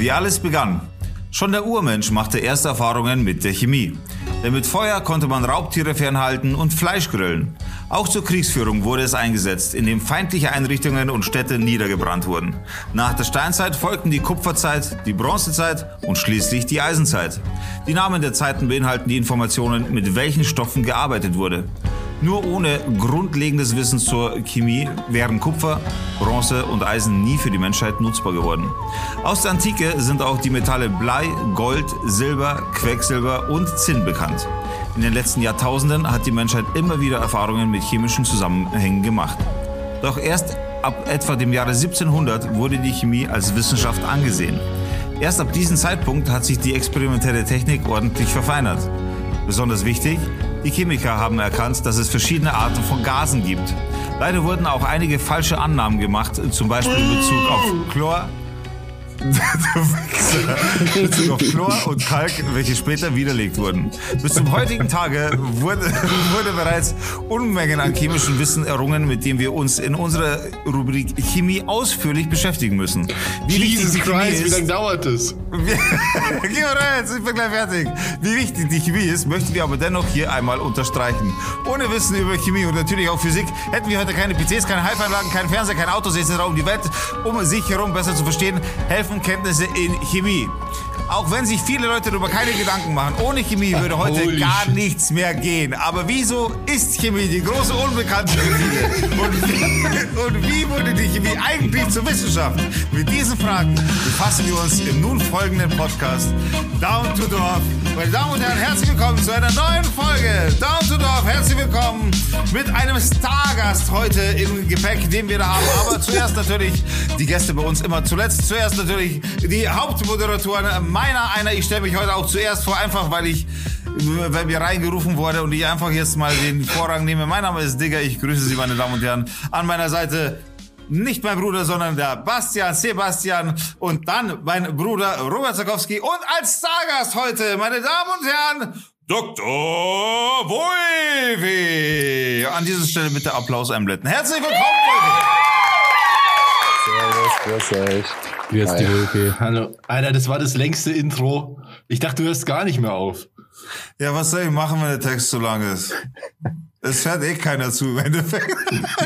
wie alles begann. Schon der Urmensch machte erste Erfahrungen mit der Chemie. Denn mit Feuer konnte man Raubtiere fernhalten und Fleisch grillen. Auch zur Kriegsführung wurde es eingesetzt, indem feindliche Einrichtungen und Städte niedergebrannt wurden. Nach der Steinzeit folgten die Kupferzeit, die Bronzezeit und schließlich die Eisenzeit. Die Namen der Zeiten beinhalten die Informationen, mit welchen Stoffen gearbeitet wurde. Nur ohne grundlegendes Wissen zur Chemie wären Kupfer, Bronze und Eisen nie für die Menschheit nutzbar geworden. Aus der Antike sind auch die Metalle Blei, Gold, Silber, Quecksilber und Zinn bekannt. In den letzten Jahrtausenden hat die Menschheit immer wieder Erfahrungen mit chemischen Zusammenhängen gemacht. Doch erst ab etwa dem Jahre 1700 wurde die Chemie als Wissenschaft angesehen. Erst ab diesem Zeitpunkt hat sich die experimentelle Technik ordentlich verfeinert. Besonders wichtig, die Chemiker haben erkannt, dass es verschiedene Arten von Gasen gibt. Leider wurden auch einige falsche Annahmen gemacht, zum Beispiel in Bezug auf Chlor, Bezug auf Chlor und Kalk, welche später widerlegt wurden. Bis zum heutigen Tage wurde, wurde bereits Unmengen an chemischem Wissen errungen, mit dem wir uns in unserer Rubrik Chemie ausführlich beschäftigen müssen. Wie Jesus Christ, wie lange dauert es? Geh mal rein, ich bin gleich fertig. Wie wichtig die Chemie ist, möchten wir aber dennoch hier einmal unterstreichen. Ohne Wissen über Chemie und natürlich auch Physik hätten wir heute keine PCs, keine Haifanlagen, keinen Fernseher, kein Autos etc. um die Welt, um sich herum besser zu verstehen, helfen Kenntnisse in Chemie. Auch wenn sich viele Leute darüber keine Gedanken machen, ohne Chemie würde heute Holy gar shit. nichts mehr gehen. Aber wieso ist Chemie die große Unbekannte für viele? Und wie, und wie wurde die Chemie eigentlich zur Wissenschaft? Mit diesen Fragen befassen wir uns im nun folgenden Podcast Down to Dorf. Meine Damen und Herren, herzlich willkommen zu einer neuen Folge Down to Dorf. Herzlich willkommen mit einem Stargast heute im Gepäck, den wir da haben. Aber zuerst natürlich die Gäste bei uns immer zuletzt. Zuerst natürlich die Hauptmoderatoren. Meiner einer, ich stelle mich heute auch zuerst vor, einfach weil ich weil mir reingerufen wurde und ich einfach jetzt mal den Vorrang nehme. Mein Name ist Digger, ich grüße Sie, meine Damen und Herren. An meiner Seite nicht mein Bruder, sondern der Bastian, Sebastian und dann mein Bruder Robert Zakowski und als Stargast heute, meine Damen und Herren, Dr. Wolfi. An dieser Stelle bitte Applaus einblenden. Herzlich willkommen, Wolfi. Servus, grüß euch. Grüß die Wolke. Hallo. Alter, das war das längste Intro. Ich dachte, du hörst gar nicht mehr auf. Ja, was soll ich machen, wenn der Text zu lang ist? Es hört eh keiner zu im Endeffekt.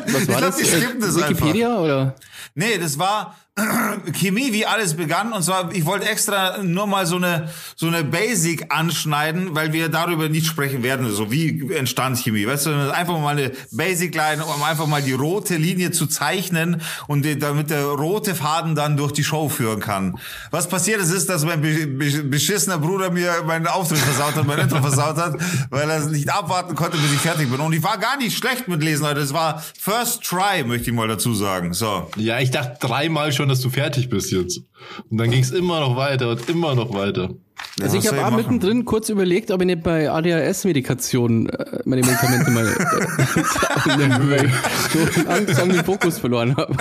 Was Ich war glaub, das? die skippen das einfach. Wikipedia oder? Nee, das war Chemie, wie alles begann. Und zwar, ich wollte extra nur mal so eine, so eine Basic anschneiden, weil wir darüber nicht sprechen werden. So wie entstand Chemie. Weißt du, einfach mal eine Basic-Line, um einfach mal die rote Linie zu zeichnen und die, damit der rote Faden dann durch die Show führen kann. Was passiert ist, ist, dass mein be be beschissener Bruder mir meinen Auftritt versaut hat, mein Intro versaut hat, weil er nicht abwarten konnte, bis ich fertig bin. Und ich war gar nicht schlecht mit Lesen, Leute. Es war First Try, möchte ich mal dazu sagen. So. Ja, ich dachte dreimal schon, dass du fertig bist jetzt. Und dann ging es immer noch weiter und immer noch weiter. Ja, Also ich habe auch machen? mittendrin kurz überlegt, ob ich nicht bei ADHS-Medikation äh, meine Medikamente mal äh, so langsam den Fokus verloren habe.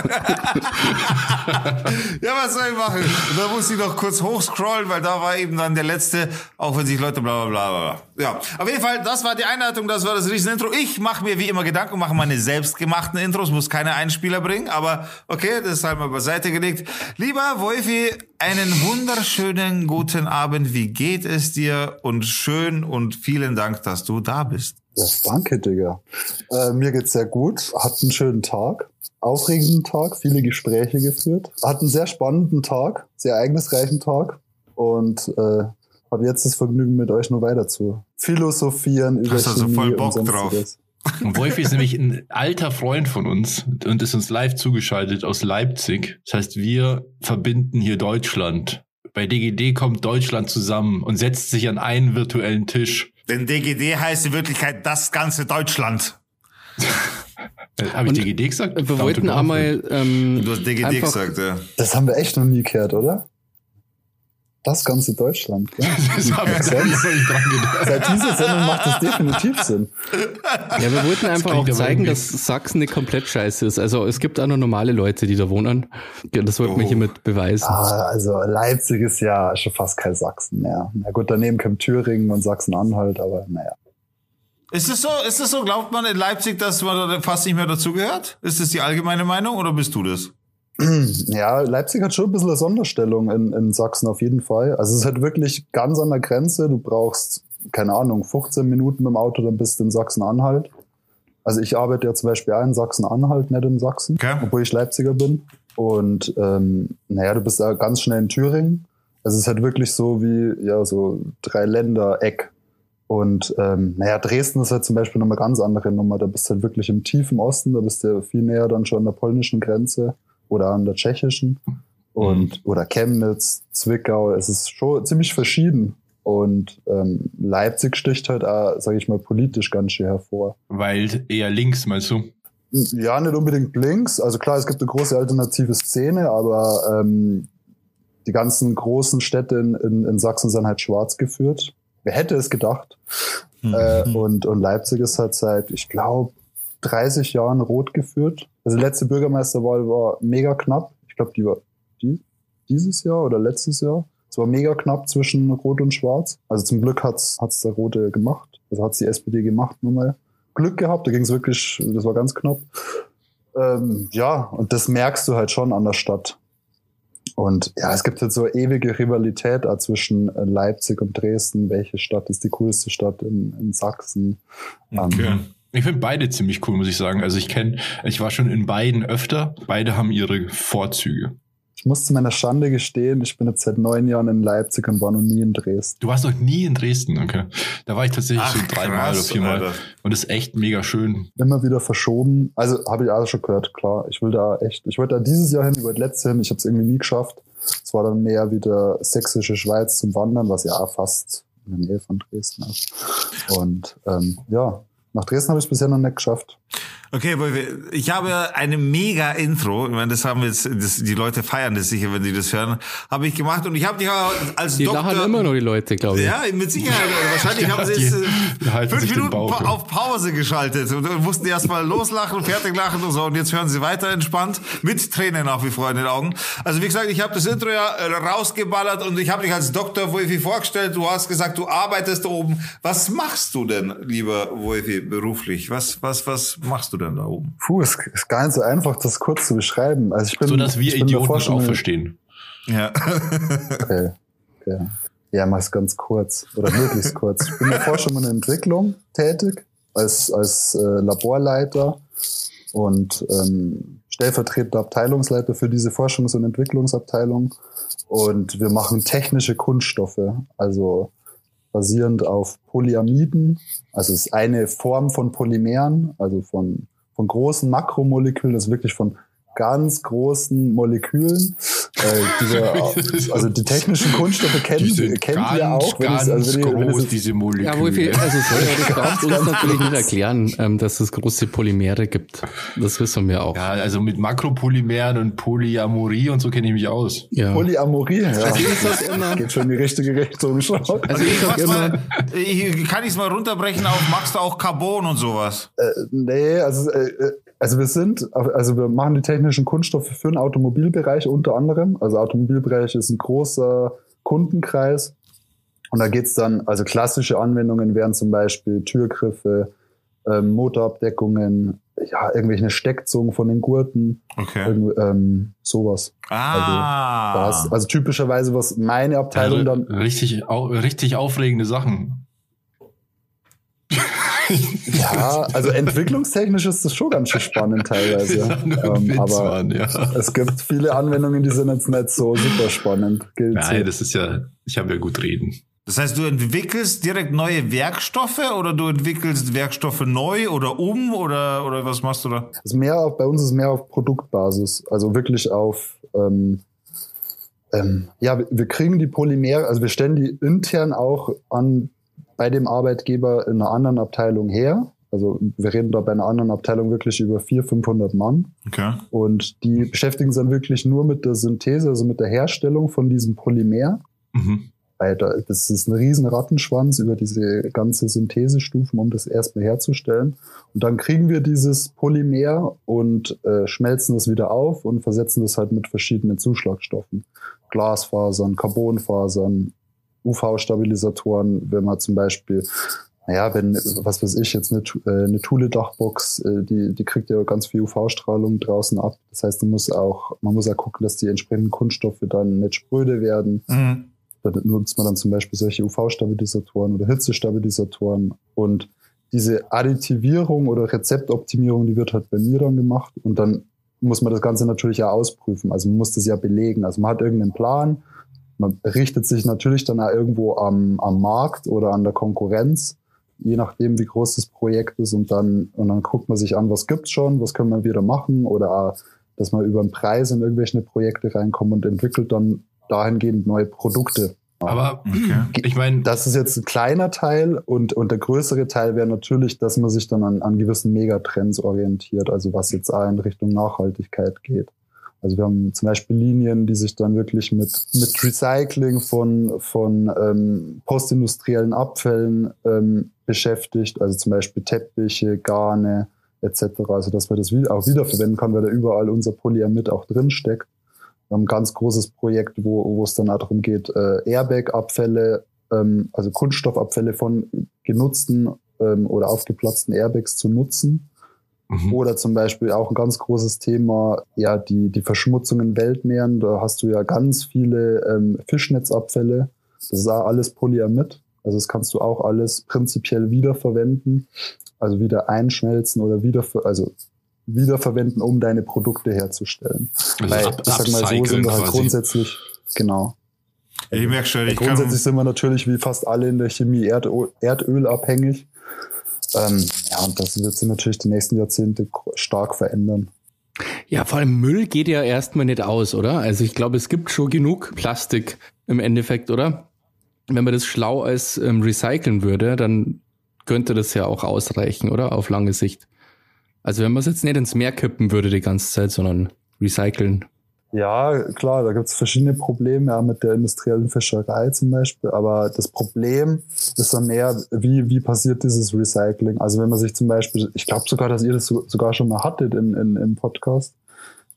Ja, was soll ich machen? Da muss ich noch kurz hochscrollen, weil da war eben dann der letzte, auch wenn sich Leute bla bla bla bla. Ja, auf jeden Fall, das war die Einleitung, das war das Riesenintro. Ich mache mir wie immer Gedanken, mache meine selbstgemachten Intros, muss keine Einspieler bringen, aber okay, das ist halt mal beiseite gelegt. Lieber Wolfi, einen wunderschönen guten Abend. Wie geht es dir? Und schön und vielen Dank, dass du da bist. Ja, danke, Digga. Äh, mir geht's sehr gut. Hat einen schönen Tag. Aufregenden Tag, viele Gespräche geführt. Hat einen sehr spannenden Tag, sehr ereignisreichen Tag. Und äh, habe jetzt das Vergnügen, mit euch nur weiter zu philosophieren über Hast also voll und Bock sonstiges. Und Wolfi ist nämlich ein alter Freund von uns und ist uns live zugeschaltet aus Leipzig. Das heißt, wir verbinden hier Deutschland. Bei DGD kommt Deutschland zusammen und setzt sich an einen virtuellen Tisch. Denn DGD heißt in Wirklichkeit das ganze Deutschland. Äh, Habe ich DGD gesagt? Wir wollten einmal ähm, Du hast DGD einfach, gesagt, ja. Das haben wir echt noch nie gehört, oder? Das ganze Deutschland. Ja. Das habe ich dran gedacht. Seit dieser Sendung macht das definitiv Sinn. Ja, wir wollten einfach auch zeigen, dass Sachsen nicht komplett scheiße ist. Also es gibt auch noch normale Leute, die da wohnen. Das wollten wir Oh. hiermit beweisen. Ah, also Leipzig ist ja schon fast kein Sachsen mehr. Na gut, daneben kommt Thüringen und Sachsen-Anhalt, aber naja. Ist es so, ist es so, glaubt man in Leipzig, dass man da fast nicht mehr dazugehört? Ist das die allgemeine Meinung oder bist du das? Ja, Leipzig hat schon ein bisschen eine Sonderstellung in, in Sachsen auf jeden Fall. Also es ist halt wirklich ganz an der Grenze. Du brauchst, keine Ahnung, 15 Minuten mit dem Auto, dann bist du in Sachsen-Anhalt. Also ich arbeite ja zum Beispiel auch in Sachsen-Anhalt, nicht in Sachsen, Okay. obwohl ich Leipziger bin. Und ähm, naja, du bist da ganz schnell in Thüringen. Also es ist halt wirklich so wie, ja, so drei Länder-Eck. Und ähm, naja, Dresden ist halt zum Beispiel nochmal ganz andere Nummer. Da bist du halt wirklich im tiefen Osten, da bist du viel näher dann schon an der polnischen Grenze oder an der tschechischen. Und oder Chemnitz, Zwickau, es ist schon ziemlich verschieden. Und ähm, Leipzig sticht halt auch, sage ich mal, politisch ganz schön hervor. Weil eher links, meinst du? Ja, nicht unbedingt links. Also klar, es gibt eine große alternative Szene, aber ähm, die ganzen großen Städte in, in, in Sachsen sind halt schwarz geführt. Wer hätte es gedacht? Mhm. Äh, und, und Leipzig ist halt seit, ich glaube, 30 Jahren rot geführt. Also die letzte Bürgermeisterwahl war mega knapp. Ich glaube, die war die, dieses Jahr oder letztes Jahr. Es war mega knapp zwischen Rot und Schwarz. Also zum Glück hat's hat's der Rote gemacht. Also hat's die SPD gemacht, nur mal. Glück gehabt, da ging's wirklich, das war ganz knapp. Ähm, ja, und das merkst du halt schon an der Stadt. Und ja, es gibt halt so ewige Rivalität zwischen äh, Leipzig und Dresden. Welche Stadt ist die coolste Stadt in, in Sachsen? Ähm, Okay. Ich finde beide ziemlich cool, muss ich sagen. Also ich kenne, ich war schon in beiden öfter. Beide haben ihre Vorzüge. Ich muss zu meiner Schande gestehen, ich bin jetzt seit neun Jahren in Leipzig und war noch nie in Dresden. Du warst noch nie in Dresden, okay? Da war ich tatsächlich Ach, so dreimal oder viermal. Alter. Und ist echt mega schön. Immer wieder verschoben. Also habe ich auch schon gehört, klar. Ich will da echt, ich wollte da dieses Jahr hin, ich wollte letztes Jahr hin, ich habe es irgendwie nie geschafft. Es war dann mehr wieder sächsische Schweiz zum Wandern, was ja auch fast in der Nähe von Dresden ist. Und ähm, ja, nach Dresden habe ich es bisher noch nicht geschafft. Okay, ich habe eine mega Intro. Ich meine, das haben jetzt, das, die Leute feiern das sicher, wenn die das hören. Habe ich gemacht und ich habe dich auch als Die Doktor. lachen immer noch die Leute, glaube ich. Ja, mit Sicherheit. Wahrscheinlich haben sie Die- jetzt äh, die fünf Minuten pa auf Pause geschaltet und, und mussten erst mal loslachen fertig lachen und so. Und jetzt hören sie weiter entspannt mit Tränen nach wie vor in den Augen. Also wie gesagt, ich habe das Intro ja äh, rausgeballert und ich habe dich als Dr. Wolfi vorgestellt. Du hast gesagt, du arbeitest da oben. Was machst du denn, lieber Wolfi, beruflich? Was, was, was machst du denn da oben? Puh, es ist gar nicht so einfach, das kurz zu beschreiben. Also ich bin, So dass wir ich bin Idioten das auch in- verstehen. Ja. Okay. okay. Ja, mach's ganz kurz oder möglichst kurz. Ich bin in der Entwicklung tätig, als, als äh, Laborleiter und ähm, stellvertretender Abteilungsleiter für diese Forschungs- und Entwicklungsabteilung. Und wir machen technische Kunststoffe, also basierend auf Polyamiden. Also es ist eine Form von Polymeren, also von, von großen Makromolekülen, das ist wirklich von ganz großen Molekülen. Äh, diese, also die technischen Kunststoffe kennen, kennt ihr auch. wenn ganz wenn ihr- wenn groß, jetzt- diese Moleküle. Ja, Wolfi, also sorry, aber das darfst du uns natürlich nicht erklären, ähm, dass es große Polymere gibt. Das wissen wir auch. ja, also mit Makropolymeren und Polyamorie und so kenne ich mich aus. Ja. Polyamorie, ja. Also ich sag immer, Geht schon in die richtige Richtung schon. also ich sag Machst immer, mal, ich, kann ich es mal runterbrechen auf, machst du auch Carbon und sowas? Äh, nee, also, äh, äh, also wir sind, also wir machen die technischen Kunststoffe für den Automobilbereich unter anderem. Also Automobilbereich ist ein großer Kundenkreis. Und da geht's dann, also klassische Anwendungen wären zum Beispiel Türgriffe, ähm, Motorabdeckungen, ja, irgendwelche Steckzungen von den Gurten, Okay. irgend, ähm, sowas. Ah. Das, also typischerweise, was meine Abteilung Also, dann richtig, au, richtig aufregende Sachen. Ja, also entwicklungstechnisch ist das schon ganz schön spannend teilweise. Ja, ähm, aber Mann, ja. es gibt viele Anwendungen, die sind jetzt nicht so super spannend. Gilt Nein, das ist ja, ich habe ja gut reden. Das heißt, du entwickelst direkt neue Werkstoffe oder du entwickelst Werkstoffe neu oder um oder, oder was machst du da? ist mehr auf, bei uns ist mehr auf Produktbasis, also wirklich auf ähm, ähm, ja, wir- wir kriegen die Polymere, also wir stellen die intern auch an bei dem Arbeitgeber in einer anderen Abteilung her. Also wir reden da bei einer anderen Abteilung wirklich über 400, 500 Mann. Okay. Und die beschäftigen sich dann wirklich nur mit der Synthese, also mit der Herstellung von diesem Polymer. Mhm. Weil da, das ist ein riesen Rattenschwanz über diese ganze Synthesestufen, um das erstmal herzustellen. Und dann kriegen wir dieses Polymer und äh, schmelzen das wieder auf und versetzen das halt mit verschiedenen Zuschlagstoffen. Glasfasern, Carbonfasern, UV-Stabilisatoren, wenn man zum Beispiel naja, wenn, was weiß ich, jetzt eine, äh, eine Thule-Dachbox, äh, die, die kriegt ja ganz viel UV-Strahlung draußen ab. Das heißt, man muss auch, man muss auch gucken, dass die entsprechenden Kunststoffe dann nicht spröde werden. Mhm. Da nutzt man dann zum Beispiel solche UV-Stabilisatoren oder Hitzestabilisatoren. Und diese Additivierung oder Rezeptoptimierung, die wird halt bei mir dann gemacht. Und dann muss man das Ganze natürlich ja ausprüfen. Also man muss das ja belegen. Also man hat irgendeinen Plan. Man richtet sich natürlich dann auch irgendwo am, am Markt oder an der Konkurrenz je nachdem, wie groß das Projekt ist und dann, und dann guckt man sich an, was gibt's schon, was können wir wieder machen oder auch, dass man über den Preis in irgendwelche Projekte reinkommt und entwickelt dann dahingehend neue Produkte. Aber okay. ich meine, das ist jetzt ein kleiner Teil und, und der größere Teil wäre natürlich, dass man sich dann an, an gewissen Megatrends orientiert, also was jetzt auch in Richtung Nachhaltigkeit geht. Also wir haben zum Beispiel Linien, die sich dann wirklich mit, mit Recycling von, von ähm, postindustriellen Abfällen ähm, beschäftigt, also zum Beispiel Teppiche, Garne etc., also dass man das auch wiederverwenden kann, weil da überall unser Polyamid auch drin steckt. Wir haben ein ganz großes Projekt, wo, wo es dann auch darum geht, äh, Airbag-Abfälle, ähm, also Kunststoffabfälle von genutzten ähm, oder aufgeplatzten Airbags zu nutzen Mhm. Oder zum Beispiel auch ein ganz großes Thema, ja, die, die Verschmutzung in Weltmeeren. Da hast du ja ganz viele ähm, Fischnetzabfälle. Das ist auch alles Polyamid. Also das kannst du auch alles prinzipiell wiederverwenden. Also wieder einschmelzen oder wieder, also wiederverwenden, um deine Produkte herzustellen. Also Weil, ich sag mal, so sind wir halt grundsätzlich, genau. Ich merke schon, ich Grundsätzlich sind wir natürlich wie fast alle in der Chemie Erdöl, Erdöl abhängig. Ähm, ja, und das wird sich natürlich die nächsten Jahrzehnte stark verändern. Ja, vor allem Müll geht ja erstmal nicht aus, oder? Also ich glaube, es gibt schon genug Plastik im Endeffekt, oder? Wenn man das schlau als ähm, recyceln würde, dann könnte das ja auch ausreichen, oder? Auf lange Sicht. Also wenn man es jetzt nicht ins Meer kippen würde die ganze Zeit, sondern recyceln. Ja, klar, da gibt es verschiedene Probleme, ja, mit der industriellen Fischerei zum Beispiel. Aber das Problem ist dann mehr, wie, wie passiert dieses Recycling? Also wenn man sich zum Beispiel, ich glaube sogar, dass ihr das sogar schon mal hattet in, in, im Podcast.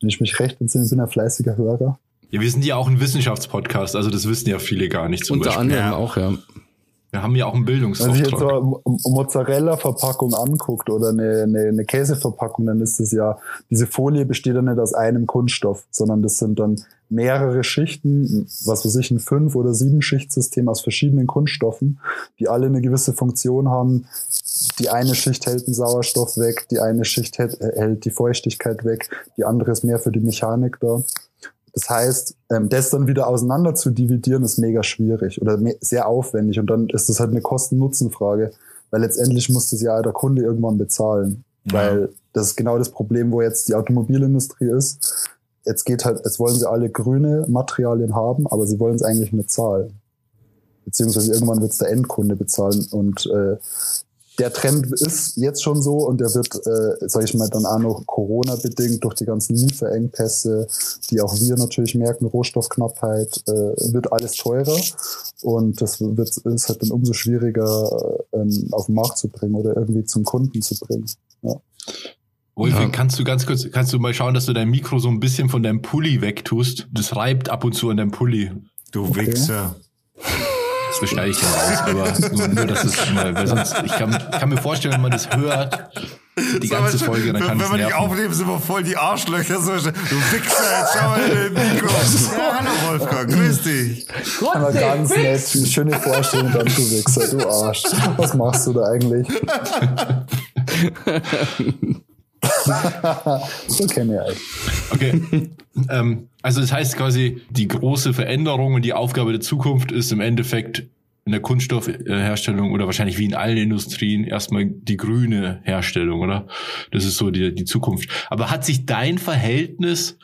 Wenn ich mich recht entsinne, bin ein fleißiger Hörer. Ja, wir sind ja auch ein Wissenschaftspodcast, also das wissen ja viele gar nicht. Zum Unter Beispiel. anderem ja. auch, ja. Wir haben ja auch einen Bildungsauftrag. Wenn sich jetzt so eine Mozzarella-Verpackung anguckt oder eine, eine, eine Käseverpackung, dann ist das ja, diese Folie besteht ja nicht aus einem Kunststoff, sondern das sind dann mehrere Schichten, was weiß ich, ein fünf- oder sieben Schichtsystem aus verschiedenen Kunststoffen, die alle eine gewisse Funktion haben. Die eine Schicht hält den Sauerstoff weg, die eine Schicht hält, hält die Feuchtigkeit weg, die andere ist mehr für die Mechanik da. Das heißt, ähm, das dann wieder auseinander zu dividieren, ist mega schwierig oder sehr aufwendig. Und dann ist das halt eine Kosten-Nutzen-Frage, weil letztendlich muss das ja der Kunde irgendwann bezahlen. Ja. Weil das ist genau das Problem, wo jetzt die Automobilindustrie ist. Jetzt geht halt, jetzt wollen sie alle grüne Materialien haben, aber sie wollen es eigentlich nicht zahlen. Beziehungsweise irgendwann wird es der Endkunde bezahlen. Und äh, der Trend ist jetzt schon so und der wird, äh, sage ich mal, dann auch noch Corona-bedingt durch die ganzen Lieferengpässe, die auch wir natürlich merken, Rohstoffknappheit, äh, wird alles teurer und das wird, ist halt dann umso schwieriger ähm, auf den Markt zu bringen oder irgendwie zum Kunden zu bringen. Ja. Wolfing, ja. kannst du ganz kurz, kannst du mal schauen, dass du dein Mikro so ein bisschen von deinem Pulli wegtust? Das reibt ab und zu an deinem Pulli. Du okay. Wichser. Das beschneide ich dann raus, aber nur, nur dass es mal, weil sonst, ich kann, kann mir vorstellen, wenn man das hört, die ganze Folge, dann kann Wenn man nicht aufnehmen, sind wir voll die Arschlöcher. So, du Wichser, jetzt schau mal in den Mikro. Ja, hallo Wolfgang, grüß dich. Aber ganz nett, eine schöne Vorstellung, dann du Wichser, du Arsch. Was machst du da eigentlich? so kenne ich euch. Okay. ähm, also das heißt quasi, die große Veränderung und die Aufgabe der Zukunft ist im Endeffekt in der Kunststoffherstellung oder wahrscheinlich wie in allen Industrien erstmal die grüne Herstellung, oder? Das ist so die, die Zukunft. Aber hat sich dein Verhältnis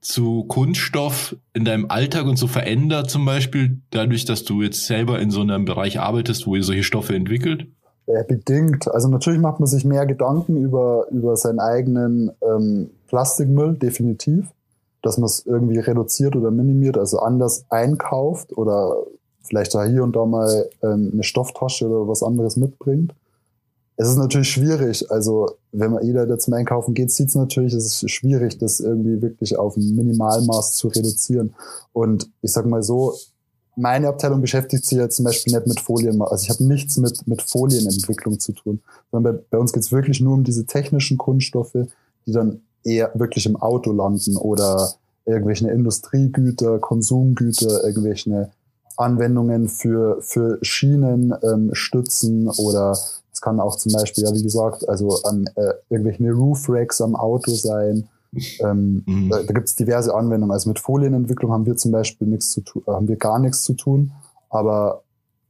zu Kunststoff in deinem Alltag und so verändert zum Beispiel dadurch, dass du jetzt selber in so einem Bereich arbeitest, wo ihr solche Stoffe entwickelt? Ja, bedingt. Also natürlich macht man sich mehr Gedanken über, über seinen eigenen ähm, Plastikmüll, definitiv. Dass man es irgendwie reduziert oder minimiert, also anders einkauft oder vielleicht da hier und da mal ähm, eine Stofftasche oder was anderes mitbringt. Es ist natürlich schwierig. Also wenn man jeder, der zum Einkaufen geht, sieht es natürlich, es ist schwierig, das irgendwie wirklich auf ein Minimalmaß zu reduzieren. Und ich sag mal so, meine Abteilung beschäftigt sich ja zum Beispiel nicht mit Folien. Also ich habe nichts mit, mit Folienentwicklung zu tun, sondern bei, bei uns geht's wirklich nur um diese technischen Kunststoffe, die dann eher wirklich im Auto landen oder irgendwelche Industriegüter, Konsumgüter, irgendwelche Anwendungen für, für Schienen, ähm, Stützen oder es kann auch zum Beispiel, ja, wie gesagt, also an äh, irgendwelche Roof Racks am Auto sein. Ähm, Mhm. Da, da gibt es diverse Anwendungen. Also mit Folienentwicklung haben wir zum Beispiel nichts zu tun, haben wir gar nichts zu tun. Aber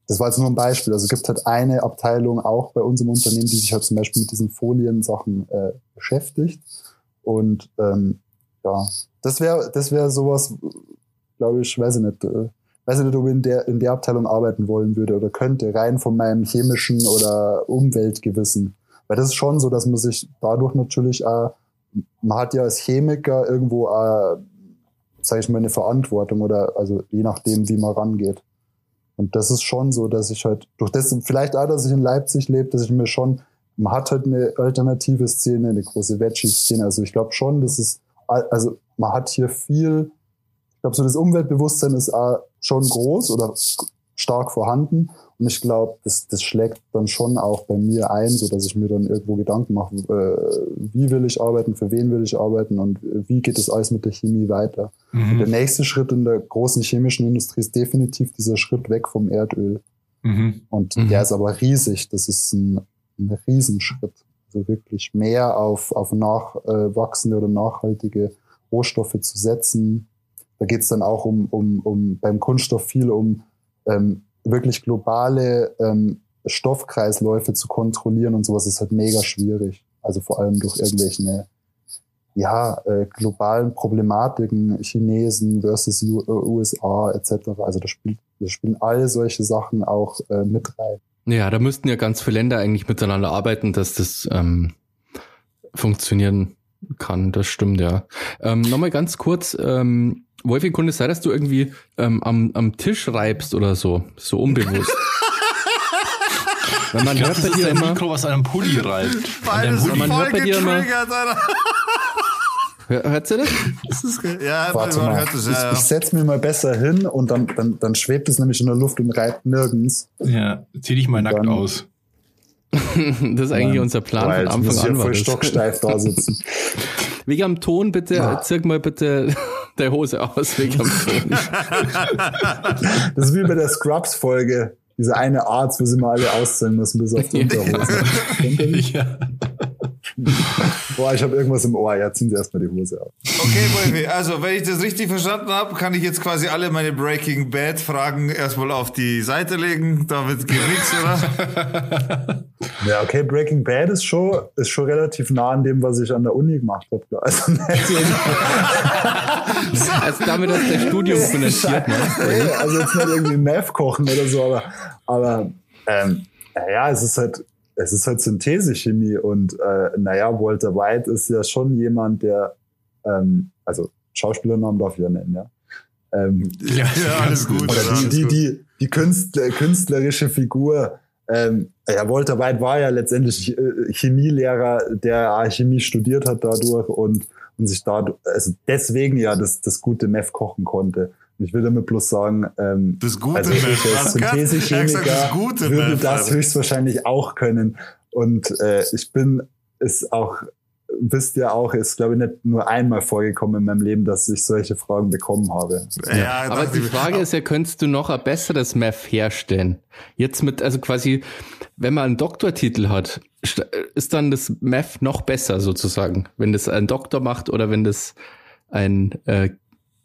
das war jetzt nur ein Beispiel. Also es gibt halt eine Abteilung auch bei unserem Unternehmen, die sich halt zum Beispiel mit diesen Foliensachen äh, beschäftigt. Und ähm, ja, das wäre das wäre sowas, glaube ich, weiß ich nicht, äh, weiß ich nicht, ob ich in der, in der Abteilung arbeiten wollen würde oder könnte, rein von meinem chemischen oder Umweltgewissen. Weil das ist schon so, dass man sich dadurch natürlich auch, man hat ja als Chemiker irgendwo, äh, sage ich mal, eine Verantwortung oder also je nachdem, wie man rangeht. Und das ist schon so, dass ich halt, durch das, vielleicht auch, dass ich in Leipzig lebe, dass ich mir schon, man hat halt eine alternative Szene, eine große Veggie-Szene. Also ich glaube schon, dass es, also man hat hier viel, ich glaube, so das Umweltbewusstsein ist auch schon groß oder stark vorhanden. Und ich glaube, das, das schlägt dann schon auch bei mir ein, so dass ich mir dann irgendwo Gedanken mache, äh, wie will ich arbeiten, für wen will ich arbeiten und wie geht das alles mit der Chemie weiter. Mhm. Der nächste Schritt in der großen chemischen Industrie ist definitiv dieser Schritt weg vom Erdöl. Mhm. Und Mhm. der ist aber riesig. Das ist ein, ein Riesenschritt. Also wirklich mehr auf, auf nachwachsende oder nachhaltige Rohstoffe zu setzen. Da geht es dann auch um, um, um beim Kunststoff viel um ähm, wirklich globale ähm, Stoffkreisläufe zu kontrollieren und sowas ist halt mega schwierig. Also vor allem durch irgendwelche ja, äh, globalen Problematiken, Chinesen versus U äh, USA etc. Also da, spielt, da spielen all solche Sachen auch äh, mit rein. Ja, da müssten ja ganz viele Länder eigentlich miteinander arbeiten, dass das ähm, funktionieren kann. Das stimmt, ja. Ähm, Nochmal ganz kurz, ähm, Wolfi, könnte es sein, dass du irgendwie ähm, am, am Tisch reibst oder so, so unbewusst? Weil man Ich glaub, hört bei dir immer, Mikro, was an einem Pulli reibt. An Beide deinem sind Hoodie. man voll hört bei dir immer- getriggert, Alter. hör, hört ihr das? Das ist, ja, Warte mal, hört das, ich, ja, ich ja. setze mir mal besser hin und dann, dann, dann schwebt es nämlich in der Luft und reibt nirgends. Ja, zieh dich mal nackt Dann- aus. Das ist eigentlich Mann, unser Plan boah, von Anfang ja an. Voll das. stocksteif da sitzen. Wegen am Ton bitte, Ja. zirk mal bitte der Hose aus, wegen am Ton. Das ist wie bei der Scrubs-Folge. Diese eine Arzt, wo sie mal alle ausziehen müssen, bis auf die Unterhose. Ja. Boah, ich habe irgendwas im Ohr. Ja, ziehen Sie erstmal die Hose ab. Okay, Wolfi, also wenn ich das richtig verstanden habe, kann ich jetzt quasi alle meine Breaking Bad Fragen erstmal auf die Seite legen. Damit geht nichts, oder? Ja, okay, Breaking Bad ist schon, ist schon relativ nah an dem, was ich an der Uni gemacht habe. Also, Also damit hast du dein Studium finanziert, ne? Also jetzt nicht irgendwie Meth kochen oder so, aber, aber ähm, ja, es ist halt, es ist halt Synthesechemie und äh, naja, Walter White ist ja schon jemand, der, ähm, also Schauspielernamen darf ich ja nennen, ja. Ähm, Ja, alles gut. oder die, alles die, gut. die, die Künstler, künstlerische Figur. Ähm, ja, Walter White war ja letztendlich äh, Chemielehrer, der Chemie studiert hat dadurch und, und sich da, also deswegen ja das, das gute Meth kochen konnte. Ich will damit bloß sagen, ähm, Das gute also ich als Er Synthesechemiker das gute würde das höchstwahrscheinlich auch können. Und äh, ich bin es auch, wisst ihr auch, ist glaube ich nicht nur einmal vorgekommen in meinem Leben, dass ich solche Fragen bekommen habe. Ja, Aber dachte die Frage ist ja, könntest du noch ein besseres Meth herstellen? Jetzt mit, also quasi, wenn man einen Doktortitel hat, st- ist dann das Meth noch besser sozusagen, wenn das ein Doktor macht oder wenn das ein, äh,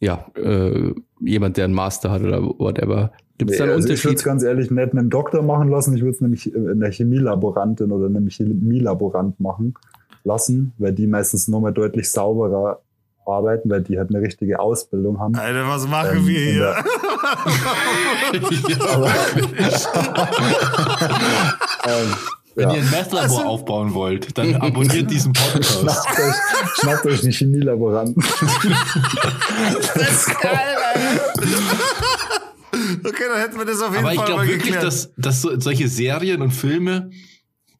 ja, äh, jemand, der einen Master hat oder whatever. Gibt es da einen also ich würde es Unterschied? ganz ehrlich nicht einem Doktor machen lassen, ich würde es nämlich in der Chemielaborantin oder einem Chemielaborant machen lassen, weil die meistens nochmal deutlich sauberer arbeiten, weil die halt eine richtige Ausbildung haben. Alter, was machen Ähm, wir hier? Ähm, Wenn ja. ihr ein Meth-Labor aufbauen wollt, dann abonniert diesen Podcast. Schnappt euch, schnappt euch einen Chemielaboranten. Das ist geil, Alter. Okay, dann hätten wir das auf jeden Aber ich Fall mal glaube wirklich, geklärt. dass, dass so, solche Serien und Filme,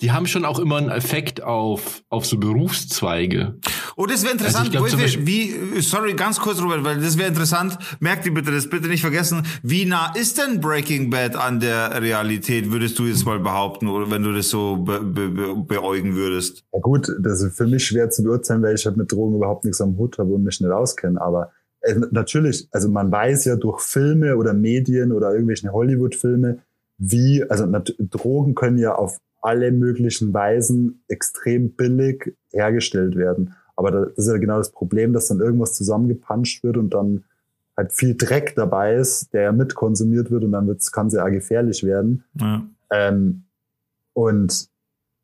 die haben schon auch immer einen Effekt auf, auf so Berufszweige. Oh, das wäre interessant. Also glaub, wie, wie, sorry, ganz kurz, Robert, weil das wäre interessant. Merkt ihr bitte das bitte nicht vergessen. Wie nah ist denn Breaking Bad an der Realität, würdest du jetzt mal behaupten, oder wenn du das so be, be, be, beäugen würdest? Ja gut, das ist für mich schwer zu beurteilen, weil ich halt mit Drogen überhaupt nichts am Hut habe und mich nicht auskenne. Aber äh, natürlich, also man weiß ja durch Filme oder Medien oder irgendwelche Hollywood-Filme, wie, also Drogen können ja auf alle möglichen Weisen extrem billig hergestellt werden. Aber das ist ja genau das Problem, dass dann irgendwas zusammengepanscht wird und dann halt viel Dreck dabei ist, der mitkonsumiert wird und dann kann es ja gefährlich werden. Ja. Ähm, und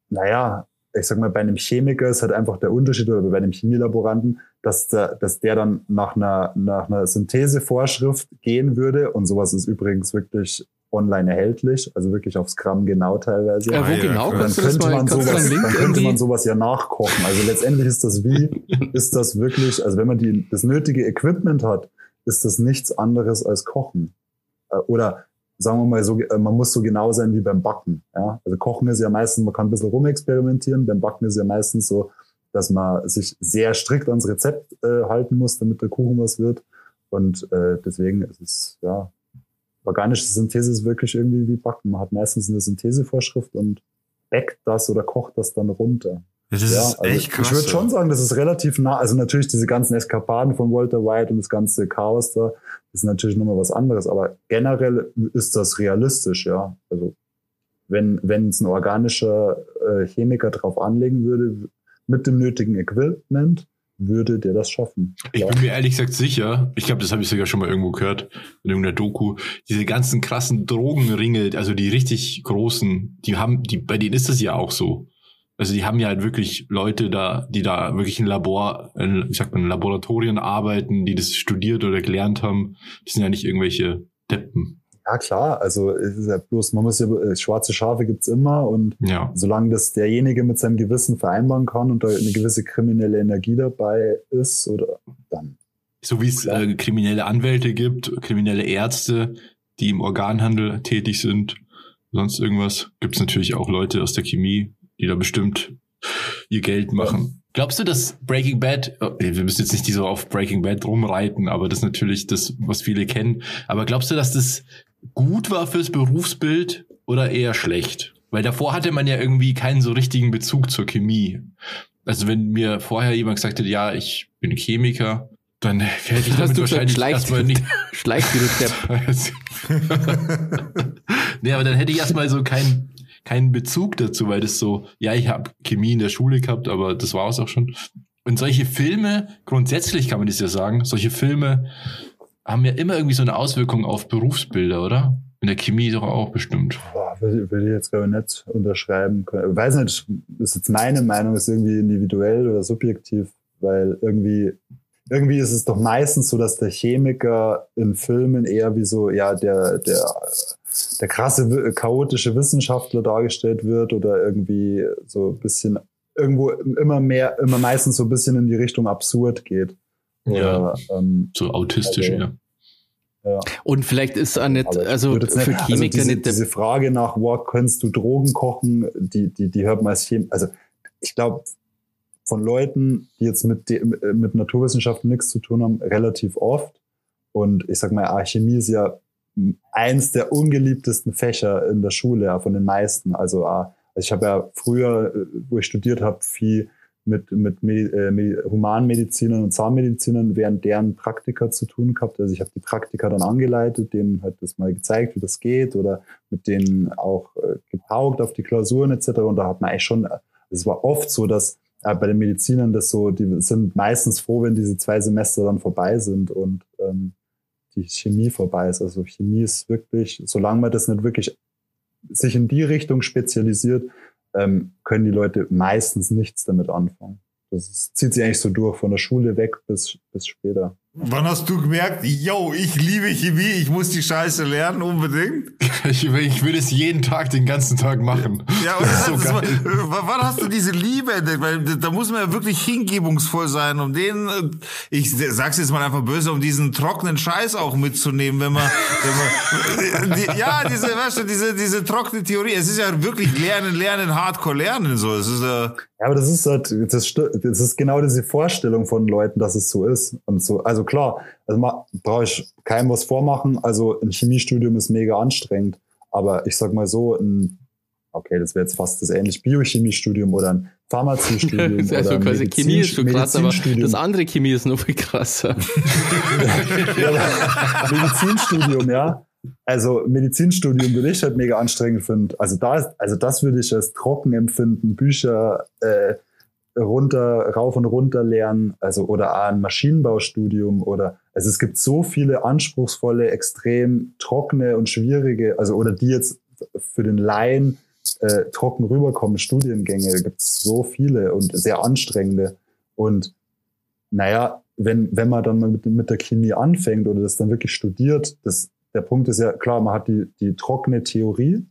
naja, ich sag mal, bei einem Chemiker ist halt einfach der Unterschied oder bei einem Chemielaboranten, dass der, dass der dann nach einer, nach einer Synthesevorschrift gehen würde. Und sowas ist übrigens wirklich online erhältlich, also wirklich aufs Gramm genau teilweise. Ja, wo ja, genau? Dann könnte, man sowas, dann könnte man sowas ja nachkochen. Also letztendlich ist das wie, ist das wirklich, also wenn man die, das nötige Equipment hat, ist das nichts anderes als Kochen. Äh, oder sagen wir mal so, äh, man muss so genau sein wie beim Backen. Ja? Also Kochen ist ja meistens, man kann ein bisschen rumexperimentieren, beim Backen ist ja meistens so, dass man sich sehr strikt ans Rezept äh, halten muss, damit der Kuchen was wird. Und äh, deswegen ist es, ja, organische Synthese ist wirklich irgendwie wie Backen. Man hat meistens eine Synthesevorschrift und backt das oder kocht das dann runter. Das ist ja, also echt krass. Ich würde schon sagen, das ist relativ nah. Also natürlich diese ganzen Eskapaden von Walter White und das ganze Chaos da, ist natürlich nochmal was anderes. Aber generell ist das realistisch, ja. Also wenn wenn es ein organischer äh, Chemiker drauf anlegen würde, mit dem nötigen Equipment, würde der das schaffen. Ich bin mir ehrlich gesagt sicher, ich glaube, das habe ich sogar schon mal irgendwo gehört, in irgendeiner Doku, diese ganzen krassen Drogenringe, also die richtig großen, die haben, die, bei denen ist das ja auch so. Also die haben ja halt wirklich Leute da, die da wirklich in Labor, in, wie sagt man, in Laboratorien arbeiten, die das studiert oder gelernt haben. Das sind ja nicht irgendwelche Deppen. Ja, klar. Also es ist ja bloß, man muss ja, äh, schwarze Schafe gibt's immer und ja. solange das derjenige mit seinem Gewissen vereinbaren kann und da eine gewisse kriminelle Energie dabei ist, oder dann. So wie es äh, kriminelle Anwälte gibt, kriminelle Ärzte, die im Organhandel tätig sind, sonst irgendwas, gibt's natürlich auch Leute aus der Chemie, die da bestimmt ihr Geld machen. Ja. Glaubst du, dass Breaking Bad, oh, wir müssen jetzt nicht so auf Breaking Bad rumreiten, aber das ist natürlich das, was viele kennen. Aber glaubst du, dass das gut war fürs Berufsbild oder eher schlecht? Weil davor hatte man ja irgendwie keinen so richtigen Bezug zur Chemie. Also wenn mir vorher jemand gesagt hätte, ja, ich bin Chemiker, dann hätte ich damit wahrscheinlich erstmal nicht. Schleicht wie du nee, aber dann hätte ich erstmal so keinen keinen Bezug dazu, weil das so, ja, ich habe Chemie in der Schule gehabt, aber das war es auch schon. Und solche Filme, grundsätzlich kann man das ja sagen, solche Filme haben ja immer irgendwie so eine Auswirkung auf Berufsbilder, oder? In der Chemie doch auch bestimmt. Boah, will, will ich jetzt glaube ich nicht unterschreiben können. Ich weiß nicht, ist jetzt meine Meinung, ist irgendwie individuell oder subjektiv, weil irgendwie, irgendwie ist es doch meistens so, dass der Chemiker in Filmen eher wie so, ja, der, der, der krasse, chaotische Wissenschaftler dargestellt wird oder irgendwie so ein bisschen irgendwo immer mehr, immer meistens so ein bisschen in die Richtung absurd geht. Ja, ähm, so autistisch, also, ja. Ja. Und vielleicht ist auch nicht, also für nicht, also Chemiker also diese, nicht diese Frage nach, wo kannst du Drogen kochen, die, die, die hört man als Chemiker. Also ich glaube, von Leuten, die jetzt mit, mit Naturwissenschaften nichts zu tun haben, relativ oft. Und ich sag mal, Chemie ist ja eins der ungeliebtesten Fächer in der Schule, ja, von den meisten. Also, also ich habe ja früher, äh, wo ich studiert habe, viel mit, mit äh, Humanmedizinern und Zahnmedizinern während deren Praktika zu tun gehabt. Also ich habe die Praktika dann angeleitet, denen halt das mal gezeigt, wie das geht oder mit denen auch äh, gepaukt auf die Klausuren etc. Und da hat man eigentlich schon, es war oft so, dass äh, bei den Medizinern das so, die sind meistens froh, wenn diese zwei Semester dann vorbei sind und ähm, die Chemie vorbei ist. Also Chemie ist wirklich, solange man das nicht wirklich sich in die Richtung spezialisiert, ähm, können die Leute meistens nichts damit anfangen. Das ist, zieht sich eigentlich so durch, von der Schule weg bis, bis später. Wann hast du gemerkt, yo, ich liebe Chemie, ich muss die Scheiße lernen, unbedingt? Ich, ich würde es jeden Tag, den ganzen Tag machen. Ja, und das ist so geil. wann hast du diese Liebe entdeckt? Weil da muss man ja wirklich hingebungsvoll sein, um den, äh, ich sag's jetzt mal einfach böse, um diesen trockenen Scheiß auch mitzunehmen, wenn man, wenn man die, ja, diese, weißt du, diese, diese trockene Theorie. Es ist ja wirklich lernen, lernen, hardcore lernen, so. Es ist ja, Ja, aber das ist halt, das, das ist genau diese Vorstellung von Leuten, dass es so ist. Und so, also klar, also brauche ich keinem was vormachen. Also ein Chemiestudium ist mega anstrengend. Aber ich sag mal so, ein, okay, das wäre jetzt fast das ähnliche Biochemiestudium oder ein Pharmaziestudium oder also ein quasi Chemie ist schon krass, aber das andere Chemie ist noch viel krasser. Ja, Medizinstudium, ja. Also Medizinstudium würde ich halt mega anstrengend finden. Also da also das würde ich als trocken empfinden, Bücher äh, runter, rauf und runter lernen, also oder ein Maschinenbaustudium oder also es gibt so viele anspruchsvolle, extrem trockene und schwierige, also oder die jetzt für den Laien äh, trocken rüberkommen, Studiengänge, gibt es so viele und sehr anstrengende. Und naja, wenn, wenn man dann mal mit, mit der Chemie anfängt oder das dann wirklich studiert, das, der Punkt ist ja klar, man hat die, die trockene Theorie,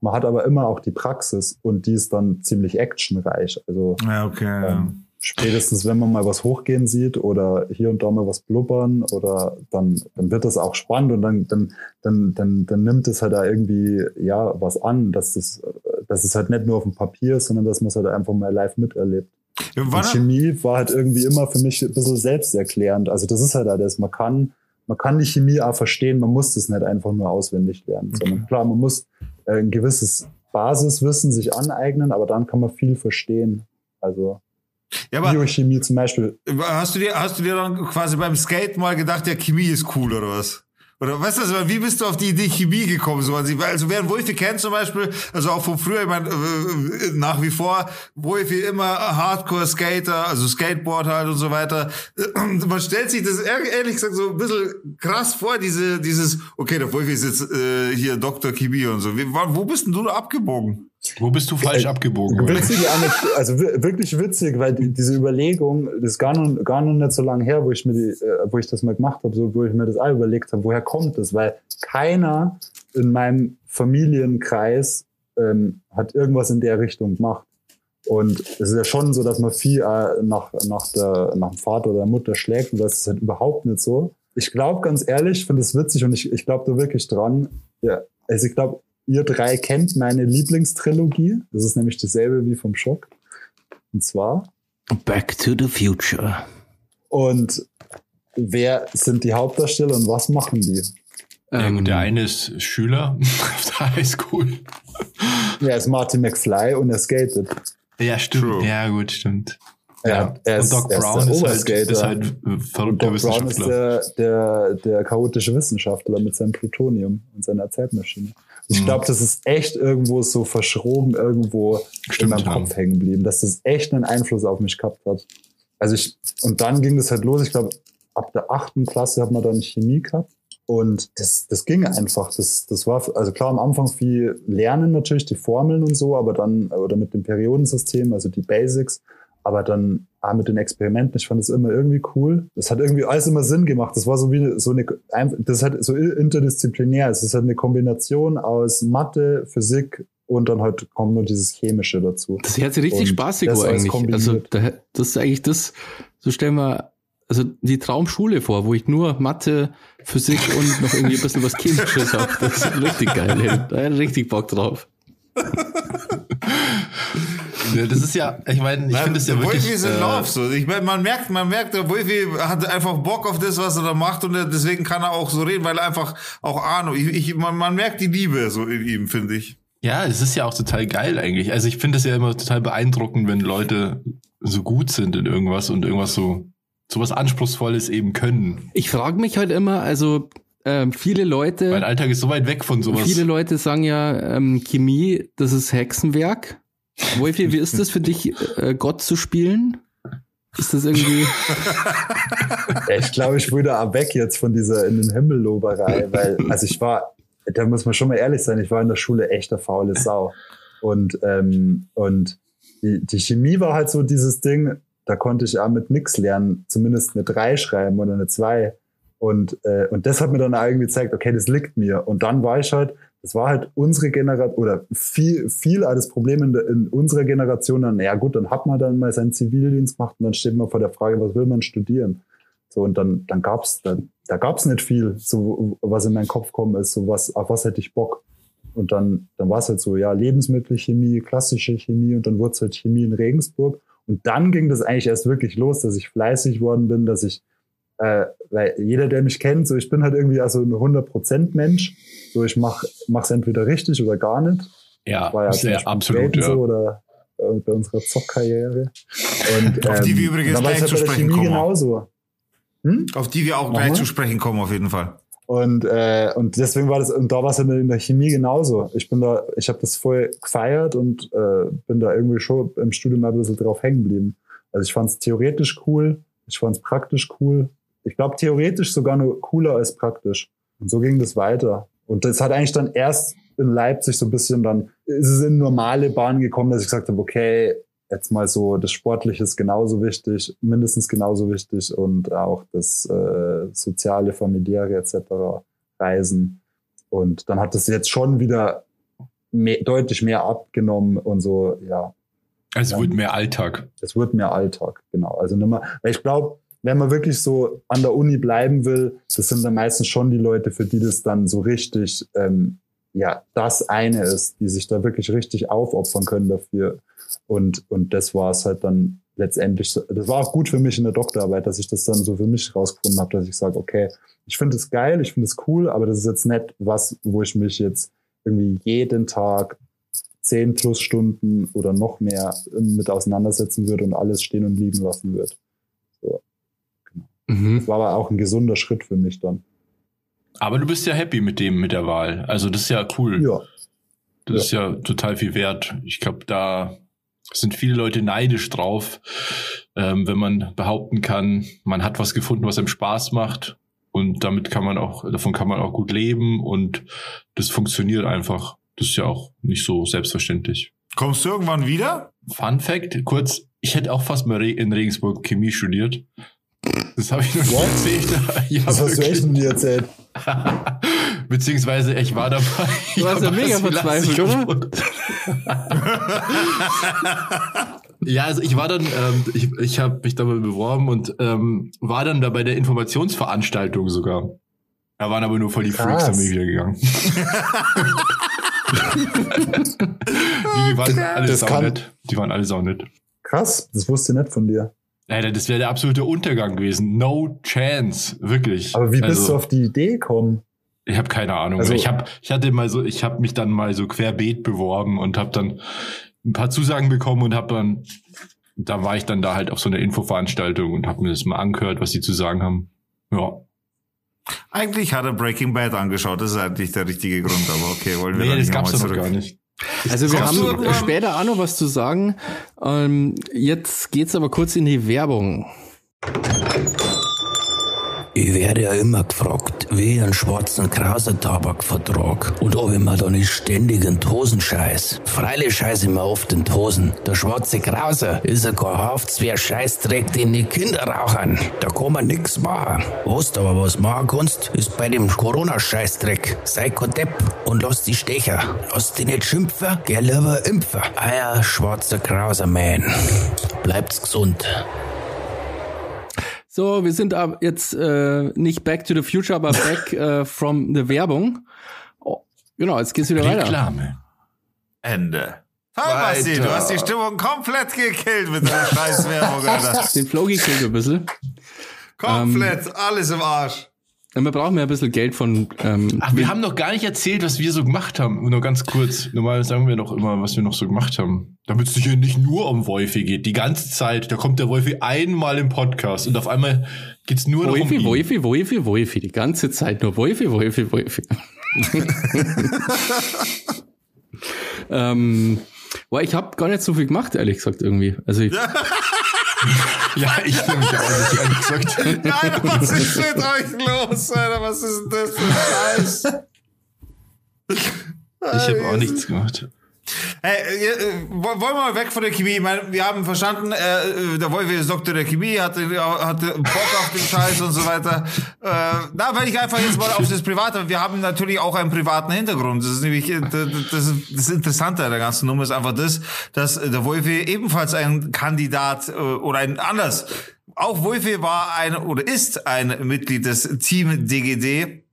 man hat aber immer auch die Praxis und die ist dann ziemlich actionreich. Also Ja, okay. ähm, spätestens, wenn man mal was hochgehen sieht oder hier und da mal was blubbern oder dann, dann wird das auch spannend und dann, dann, dann, dann, dann nimmt es halt da irgendwie, ja, was an, dass das, dass es halt nicht nur auf dem Papier ist, sondern dass man es halt einfach mal live miterlebt. Ja, wann- Chemie war halt irgendwie immer für mich ein bisschen selbsterklärend. Also das ist halt das, man kann, man kann die Chemie auch verstehen, man muss das nicht einfach nur auswendig lernen, sondern klar, man muss äh, ein gewisses Basiswissen sich aneignen, aber dann kann man viel verstehen. Also ja, Biochemie zum Beispiel. hast du dir, hast du dir dann quasi beim Skate mal gedacht, ja, Chemie ist cool oder was? Oder weißt du, also, wie bist du auf die Idee Chemie gekommen? So, also, also wer Wolfi kennt zum Beispiel, also auch von früher, ich meine, äh, nach wie vor, Wolfi immer Hardcore-Skater, also Skateboard halt und so weiter. Man stellt sich das ehr- ehrlich gesagt so ein bisschen krass vor, diese, dieses, okay, der Wolfi ist jetzt äh, hier Dr. Chemie und so. Wie, wo bist denn du da abgebogen? Wo bist du falsch Äh, abgebogen? Witzige Anekdote, also wi- wirklich witzig, weil die, diese Überlegung, das ist gar noch, gar noch nicht so lange her, wo ich mir die, äh, wo ich das mal gemacht habe, so, wo ich mir das auch überlegt habe, woher kommt das? Weil keiner in meinem Familienkreis ähm, hat irgendwas in der Richtung gemacht. Und es ist ja schon so, dass man viel äh, nach, nach, der, nach dem Vater oder der Mutter schlägt und das ist halt überhaupt nicht so. Ich glaube ganz ehrlich, ich finde es witzig und ich, ich glaube da wirklich dran. Ja, also ich glaube, ihr drei kennt meine Lieblingstrilogie. Das ist nämlich dieselbe wie vom Schock. Und zwar. Back to the Future. Und wer sind die Hauptdarsteller und was machen die? Ja, Ähm, gut, der eine ist Schüler auf der Highschool. Er ist Marty McFly und er skatet. Ja, stimmt. True. Ja, gut, stimmt. Er, Ja. er ist, Und Doc er ist Brown der ist halt, ist halt verrückter Doc Brown ist Wissenschaftler. der, der, der chaotische Wissenschaftler mit seinem Plutonium und seiner Zeitmaschine. Ich Mhm. glaube, das ist echt irgendwo so verschroben, irgendwo in Stimmt, meinem ja. Kopf hängen geblieben, dass das echt einen Einfluss auf mich gehabt hat. Also ich, und dann ging das halt los. Ich glaube, ab der achten Klasse hat man dann Chemie gehabt. Und das, das ging einfach. Das, das war, also klar, am Anfang viel Lernen natürlich, die Formeln und so, aber dann, oder mit dem Periodensystem, also die Basics, aber dann ah, mit den Experimenten, ich fand das immer irgendwie cool. Das hat irgendwie alles immer Sinn gemacht. Das war so wie so eine, ein- das halt so interdisziplinär. Es ist halt eine Kombination aus Mathe, Physik und dann halt kommt nur dieses Chemische dazu. Das hört sich richtig Und spaßig vor eigentlich. Also da, das ist eigentlich das, so stellen wir also die Traumschule vor, wo ich nur Mathe, Physik und noch irgendwie ein bisschen was Chemisches habe. Das ist richtig geil. Da hätte ich richtig Bock drauf. Das ist ja, ich meine, ich finde es ja wirklich. Wolfi ist in äh, Love. So. Ich meine, man merkt, man merkt, der Wolfi hat einfach Bock auf das, was er da macht und deswegen kann er auch so reden, weil er einfach auch Ahnung. Ich, ich, man, man merkt die Liebe so in ihm, finde ich. Ja, es ist ja auch total geil eigentlich. Also ich finde es ja immer total beeindruckend, wenn Leute so gut sind in irgendwas und irgendwas so, so was Anspruchsvolles eben können. Ich frage mich halt immer, also ähm, viele Leute, Mein Alltag ist so weit weg von sowas. viele Leute sagen ja, ähm, Chemie, das ist Hexenwerk. Wolfi, wie ist das für dich, äh, Gott zu spielen? Ist das irgendwie. Ich glaube, ich würde auch weg jetzt von dieser in den Himmelloberei, weil, also ich war, da muss man schon mal ehrlich sein, ich war in der Schule echter faule Sau. Und, ähm, und die, die Chemie war halt so dieses Ding, da konnte ich auch mit nix lernen, zumindest eine 3 schreiben oder eine 2. Und, äh, und das hat mir dann irgendwie gezeigt, okay, das liegt mir. Und dann war ich halt, das war halt unsere Generation, oder viel, viel das Problem in, in unserer Generation dann, ja gut, dann hat man dann mal seinen Zivildienst gemacht und dann steht man vor der Frage, was will man studieren? So, und dann, dann gab's, dann, da gab's nicht viel, so, was in meinen Kopf kommen ist, so was, auf was hätte ich Bock. Und dann, dann war es halt so, ja, Lebensmittelchemie, klassische Chemie und dann wurde es halt Chemie in Regensburg. Und dann ging das eigentlich erst wirklich los, dass ich fleißig worden bin, dass ich, äh, weil jeder, der mich kennt, so ich bin halt irgendwie also ein 100% Mensch. So ich mach mach's entweder richtig oder gar nicht. Ja, war ja sehr absolut, ja. so oder äh, bei unserer Zockkarriere. Und, Auf die wir ähm, übrigens gleich zu halt der sprechen Chemie kommen. genauso. Hm? Auf die wir auch Nochmal? gleich zu sprechen kommen, auf jeden Fall. Und, äh, und deswegen war das, und da war es in der Chemie genauso. Ich bin da, ich habe das voll gefeiert und äh, bin da irgendwie schon im Studium ein bisschen drauf hängen geblieben. Also ich fand es theoretisch cool, ich fand es praktisch cool. Ich glaube, theoretisch sogar nur cooler als praktisch. Und so ging das weiter. Und das hat eigentlich dann erst in Leipzig so ein bisschen dann, ist es in normale Bahn gekommen, dass ich gesagt habe, okay, jetzt mal so, das Sportliche ist genauso wichtig, mindestens genauso wichtig und auch das äh, soziale, familiäre etc. Reisen. Und dann hat es jetzt schon wieder mehr, deutlich mehr abgenommen und so, ja, Also es wird mehr Alltag. es wird mehr Alltag, genau. Also nimmer, weil ich glaube, wenn man wirklich so an der Uni bleiben will, das sind dann meistens schon die Leute, für die das dann so richtig, ähm, ja, das eine ist, die sich da wirklich richtig aufopfern können dafür. Und, und das war es halt dann letztendlich, das war auch gut für mich in der Doktorarbeit, dass ich das dann so für mich rausgefunden habe, dass ich sage, okay, ich finde es geil, ich finde es cool, aber das ist jetzt nicht was, wo ich mich jetzt irgendwie jeden Tag zehn plus Stunden oder noch mehr mit auseinandersetzen würde und alles stehen und liegen lassen würde. Mhm. Das war aber auch ein gesunder Schritt für mich dann. Aber du bist ja happy mit dem, mit der Wahl. Also das ist ja cool. Ja, Das ist ja total viel wert. Ich glaube, da sind viele Leute neidisch drauf, ähm, wenn man behaupten kann, man hat was gefunden, was einem Spaß macht und damit kann man auch, davon kann man auch gut leben und das funktioniert einfach. Das ist ja auch nicht so selbstverständlich. Kommst du irgendwann wieder? Fun Fact, kurz, ich hätte auch fast mal in Regensburg Chemie studiert. Das habe ich noch nie What? erzählt. Ja, das hast du wirklich. echt noch nie erzählt. Beziehungsweise ich war dabei. Du warst ja mega verzweifelt, oder? ja, also ich war dann, ähm, ich, ich habe mich dabei beworben und ähm, war dann da bei der Informationsveranstaltung sogar. Da waren aber nur voll die Freaks, Krass. dann bin ich wieder gegangen. die waren alle Das saunett. Die waren alle saunett. Krass, das wusste ich nicht von dir. Alter, das wäre der absolute Untergang gewesen. No chance, wirklich. Aber wie bist Also- du auf die Idee gekommen? Ich habe keine Ahnung. Also- ich habe, ich hatte mal so, ich habe mich dann mal so querbeet beworben und habe dann ein paar Zusagen bekommen und habe dann, da war ich dann da halt auf so einer Infoveranstaltung und habe mir das mal angehört, was sie zu sagen haben. Ja, Eigentlich hat er Breaking Bad angeschaut. Das ist eigentlich der richtige Grund. Aber okay, wollen wir nee, da das nicht gab's nochmal doch noch zurück. gar nicht. Also wir du haben später auch noch was zu sagen. Ähm, jetzt geht's aber kurz in die Werbung. Ich werde ja immer gefragt, wie ich einen schwarzen Krauser-Tabakvertrag und ob ich mir da nicht ständig in die Hosen scheiß. Freilich scheiß ich mir oft in die Hosen. Der schwarze Krauser ist ja kein Haftswehr Scheißdreck, den die Kinder rauchen. Da kann man nix machen. Was du aber was machen kannst, ist bei dem Corona-Scheißdreck. Sei kein Depp und lass die Stecher. Lass die nicht schimpfen, geh lieber impfen. Euer schwarzer Krauser-Man. Bleibt's gesund. So, wir sind ab jetzt äh, nicht back to the future, aber back äh, from the Werbung. Oh, genau, jetzt geht's wieder weiter. Reklame. Ende. Hi, Basti, du hast die Stimmung komplett gekillt mit der Scheißwerbung, Alter. Den Flow gekillt ein bisschen. Komplett, alles im Arsch. Wir brauchen ja ein bisschen Geld von ähm, Ach, wir haben noch gar nicht erzählt, was wir so gemacht haben. Nur ganz kurz. Normal sagen wir doch immer, was wir noch so gemacht haben. Damit es hier nicht nur um Wolfi geht. Die ganze Zeit. Da kommt der Wolfi einmal im Podcast und auf einmal geht's nur noch um Wolfi, ihn. Wolfi, Wolfi, Wolfi. Die ganze Zeit nur Wolfi, Wolfi, Wolfi. ähm, boah, ich habe gar nicht so viel gemacht, ehrlich gesagt, irgendwie. Also ich, Ja, ich nämlich auch nicht, ehrlich gesagt. Alter, was ist mit euch los, Alter? Was ist denn das für ein Scheiß? Ich habe auch nichts gemacht. Hey, äh, äh, wollen wir mal weg von der Chemie? Ich meine, wir haben verstanden, äh, äh, der Wolf ist Doktor der Chemie, hatte, hatte Bock auf den Scheiß und so weiter. Äh, da will ich einfach jetzt mal auf das Private. Wir haben natürlich auch einen privaten Hintergrund. Das ist nämlich das, das, Interessante an der ganzen Nummer ist einfach das, dass der Wolfi ebenfalls ein Kandidat oder ein anders. Auch Wolfi war ein oder ist ein Mitglied des Team DGD.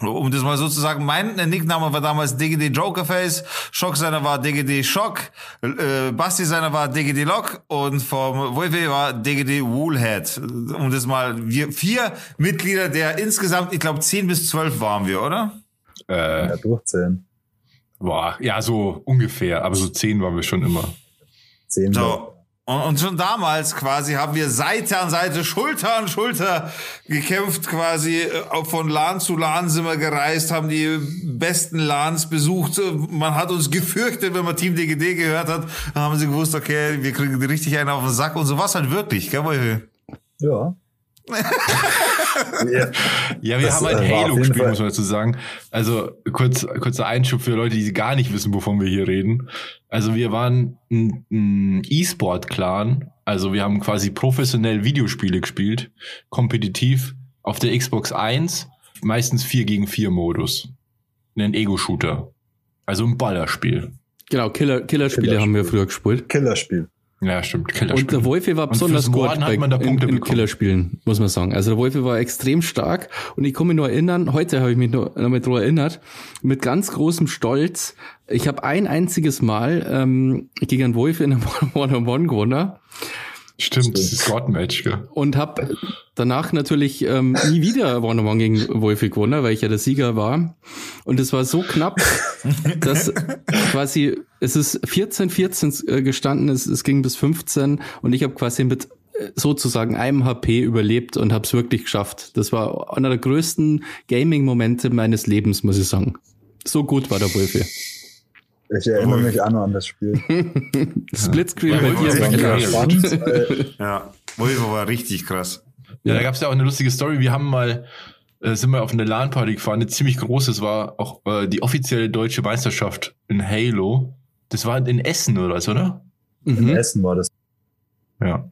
Um das mal so zu sagen, mein Nickname war damals DGD Jokerface, Schock seiner war DGD Schock, äh, Basti seiner war DGD Lock und vom Wolfe war DGD Woolhead. Um das mal, wir vier Mitglieder der insgesamt, ich glaube, zehn bis zwölf waren wir, oder? Äh, Ja, durchzählen. boah, ja, so ungefähr, aber so zehn waren wir schon immer. Zehn. So. Und, und schon damals quasi haben wir Seite an Seite, Schulter an Schulter gekämpft quasi. äh, Von LAN zu LAN sind wir gereist, haben die besten LANs besucht. Man hat uns gefürchtet, wenn man Team DGD gehört hat. Dann haben sie gewusst, okay, wir kriegen richtig einen auf den Sack. Und so war halt wirklich, gell, Wolfi? Ja. Ja. Ja, wir Das, haben halt äh, Halo gespielt, Fall- muss man dazu sagen. Also kurz, kurzer Einschub für Leute, die gar nicht wissen, wovon wir hier reden. Also wir waren ein, ein E-Sport-Clan. Also wir haben quasi professionell Videospiele gespielt, kompetitiv auf der Xbox 1, meistens 4 gegen 4 Modus. Ein Ego-Shooter. Also ein Ballerspiel. Genau, Killer, Killerspiele Killerspiel. haben wir früher gespielt. Killerspiel. Ja, stimmt. Und der Wolfi war besonders gut Morden hat bei, man da in, Punkte in bekommen. Killerspielen, muss man sagen. Also der Wolfi war extrem stark und ich kann mich nur erinnern, heute habe ich mich noch, noch mal dran erinnert, mit ganz großem Stolz, ich habe ein einziges Mal ähm, gegen einen Wolfi in einem One-on-One gewonnen Stimmt, das ist God-Match, gell? und habe danach natürlich ähm, nie wieder One-on-One gegen Wolfi gewonnen, weil ich ja der Sieger war. Und es war so knapp, dass quasi, es ist 14, 14 äh, gestanden, es, es ging bis 15 und ich habe quasi mit äh, sozusagen einem HP überlebt und habe es wirklich geschafft. Das war einer der größten Gaming-Momente meines Lebens, muss ich sagen. So gut war der Wolfi. Ich erinnere mich auch noch an das Spiel. Splitscreen Ja, bei dir. äh, Ja. Wolfi war richtig krass. Ja, da gab es ja auch eine lustige Story. Wir haben mal, äh, sind wir auf eine LAN-Party gefahren, eine ziemlich große. Es war auch äh, die offizielle deutsche Meisterschaft in Halo. Das war in Essen oder was, oder? in Mhm. Essen war das. Ja.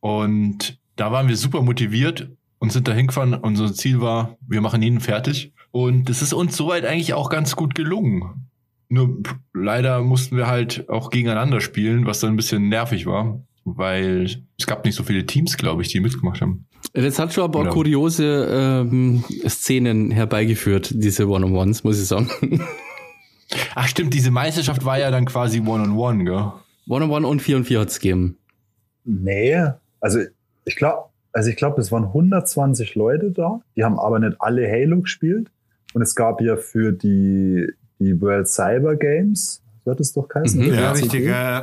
Und da waren wir super motiviert und sind da hingefahren. Unser Ziel war, wir machen ihn fertig. Und das ist uns soweit eigentlich auch ganz gut gelungen. Nur leider mussten wir halt auch gegeneinander spielen, was dann ein bisschen nervig war, weil es gab nicht so viele Teams, glaube ich, die mitgemacht haben. Das hat schon aber auch Oder- kuriose ähm, Szenen herbeigeführt, diese One-on-Ones, muss ich sagen. Ach stimmt, diese Meisterschaft war ja dann quasi One-on-One, gell? One-on-One und 4 und 4 hat's gegeben. Nee, also ich glaube, also ich glaube, es waren 120 Leute da. Die haben aber nicht alle Halo gespielt. Und es gab ja für die, die World Cyber Games, wird es doch heißen? Mhm. Ja, richtig. Äh,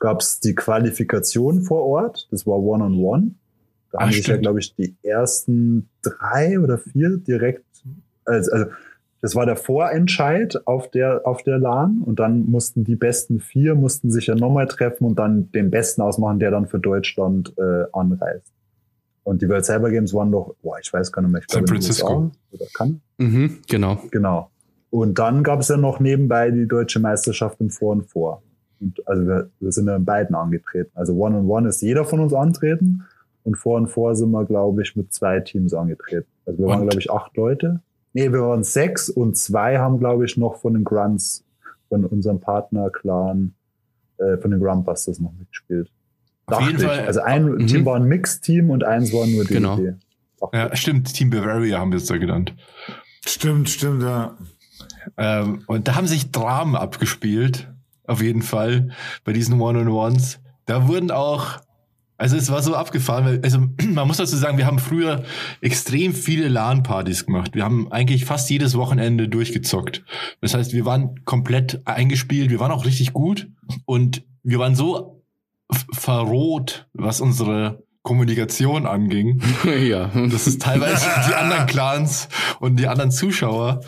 Gab es die Qualifikation vor Ort. Das war One-on-One. Da Ah, haben sich ja, glaube ich, die ersten drei oder vier direkt, also, also das war der Vorentscheid auf der, auf der LAN und dann mussten die besten vier mussten sich ja nochmal treffen und dann den besten ausmachen, der dann für Deutschland äh, anreist. Und die World Cyber Games waren doch, boah, ich weiß gar nicht mehr, ich San glaube in den Francisco. USA oder kann, Mhm, genau. genau. Und dann gab es ja noch nebenbei die deutsche Meisterschaft im Vor und Vor. Und also wir, wir sind ja in beiden angetreten. Also One on One ist jeder von uns antreten und Vor und Vor sind wir, glaube ich, mit zwei Teams angetreten. Also wir waren, Und? glaube ich, acht Leute. Nee, wir waren sechs und zwei haben, glaube ich, noch von den Grunts, von unserem Partner-Clan, äh, von den Gruntbusters noch mitgespielt. Auf jeden Fall. Also ein Mhm. Team war ein Mixed-Team und eins war nur DD. Genau. Ja, stimmt, Team Bavaria haben wir es da genannt. stimmt, stimmt, ja. Ähm, und da haben sich Dramen abgespielt, auf jeden Fall, bei diesen One-on-Ones. Da wurden auch, also es war so abgefahren, weil, also man muss dazu sagen, wir haben früher extrem viele LAN-Partys gemacht. Wir haben eigentlich fast jedes Wochenende durchgezockt. Das heißt, wir waren komplett eingespielt, wir waren auch richtig gut und wir waren so verroht, was unsere Kommunikation anging, ja. dass es teilweise die anderen Clans und die anderen Zuschauer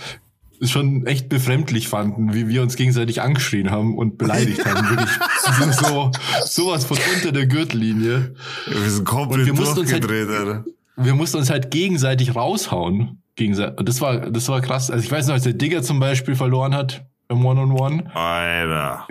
schon echt befremdlich fanden, wie wir uns gegenseitig angeschrien haben und beleidigt haben. Wirklich so sowas von unter der Gürtellinie. Wir sind komplett Und wir mussten uns halt- Alter. Wir mussten uns halt gegenseitig raushauen. Gegenseitig. Und das war, das war krass. Also ich weiß noch, als der Digger zum Beispiel verloren hat im One-on-One, Alter.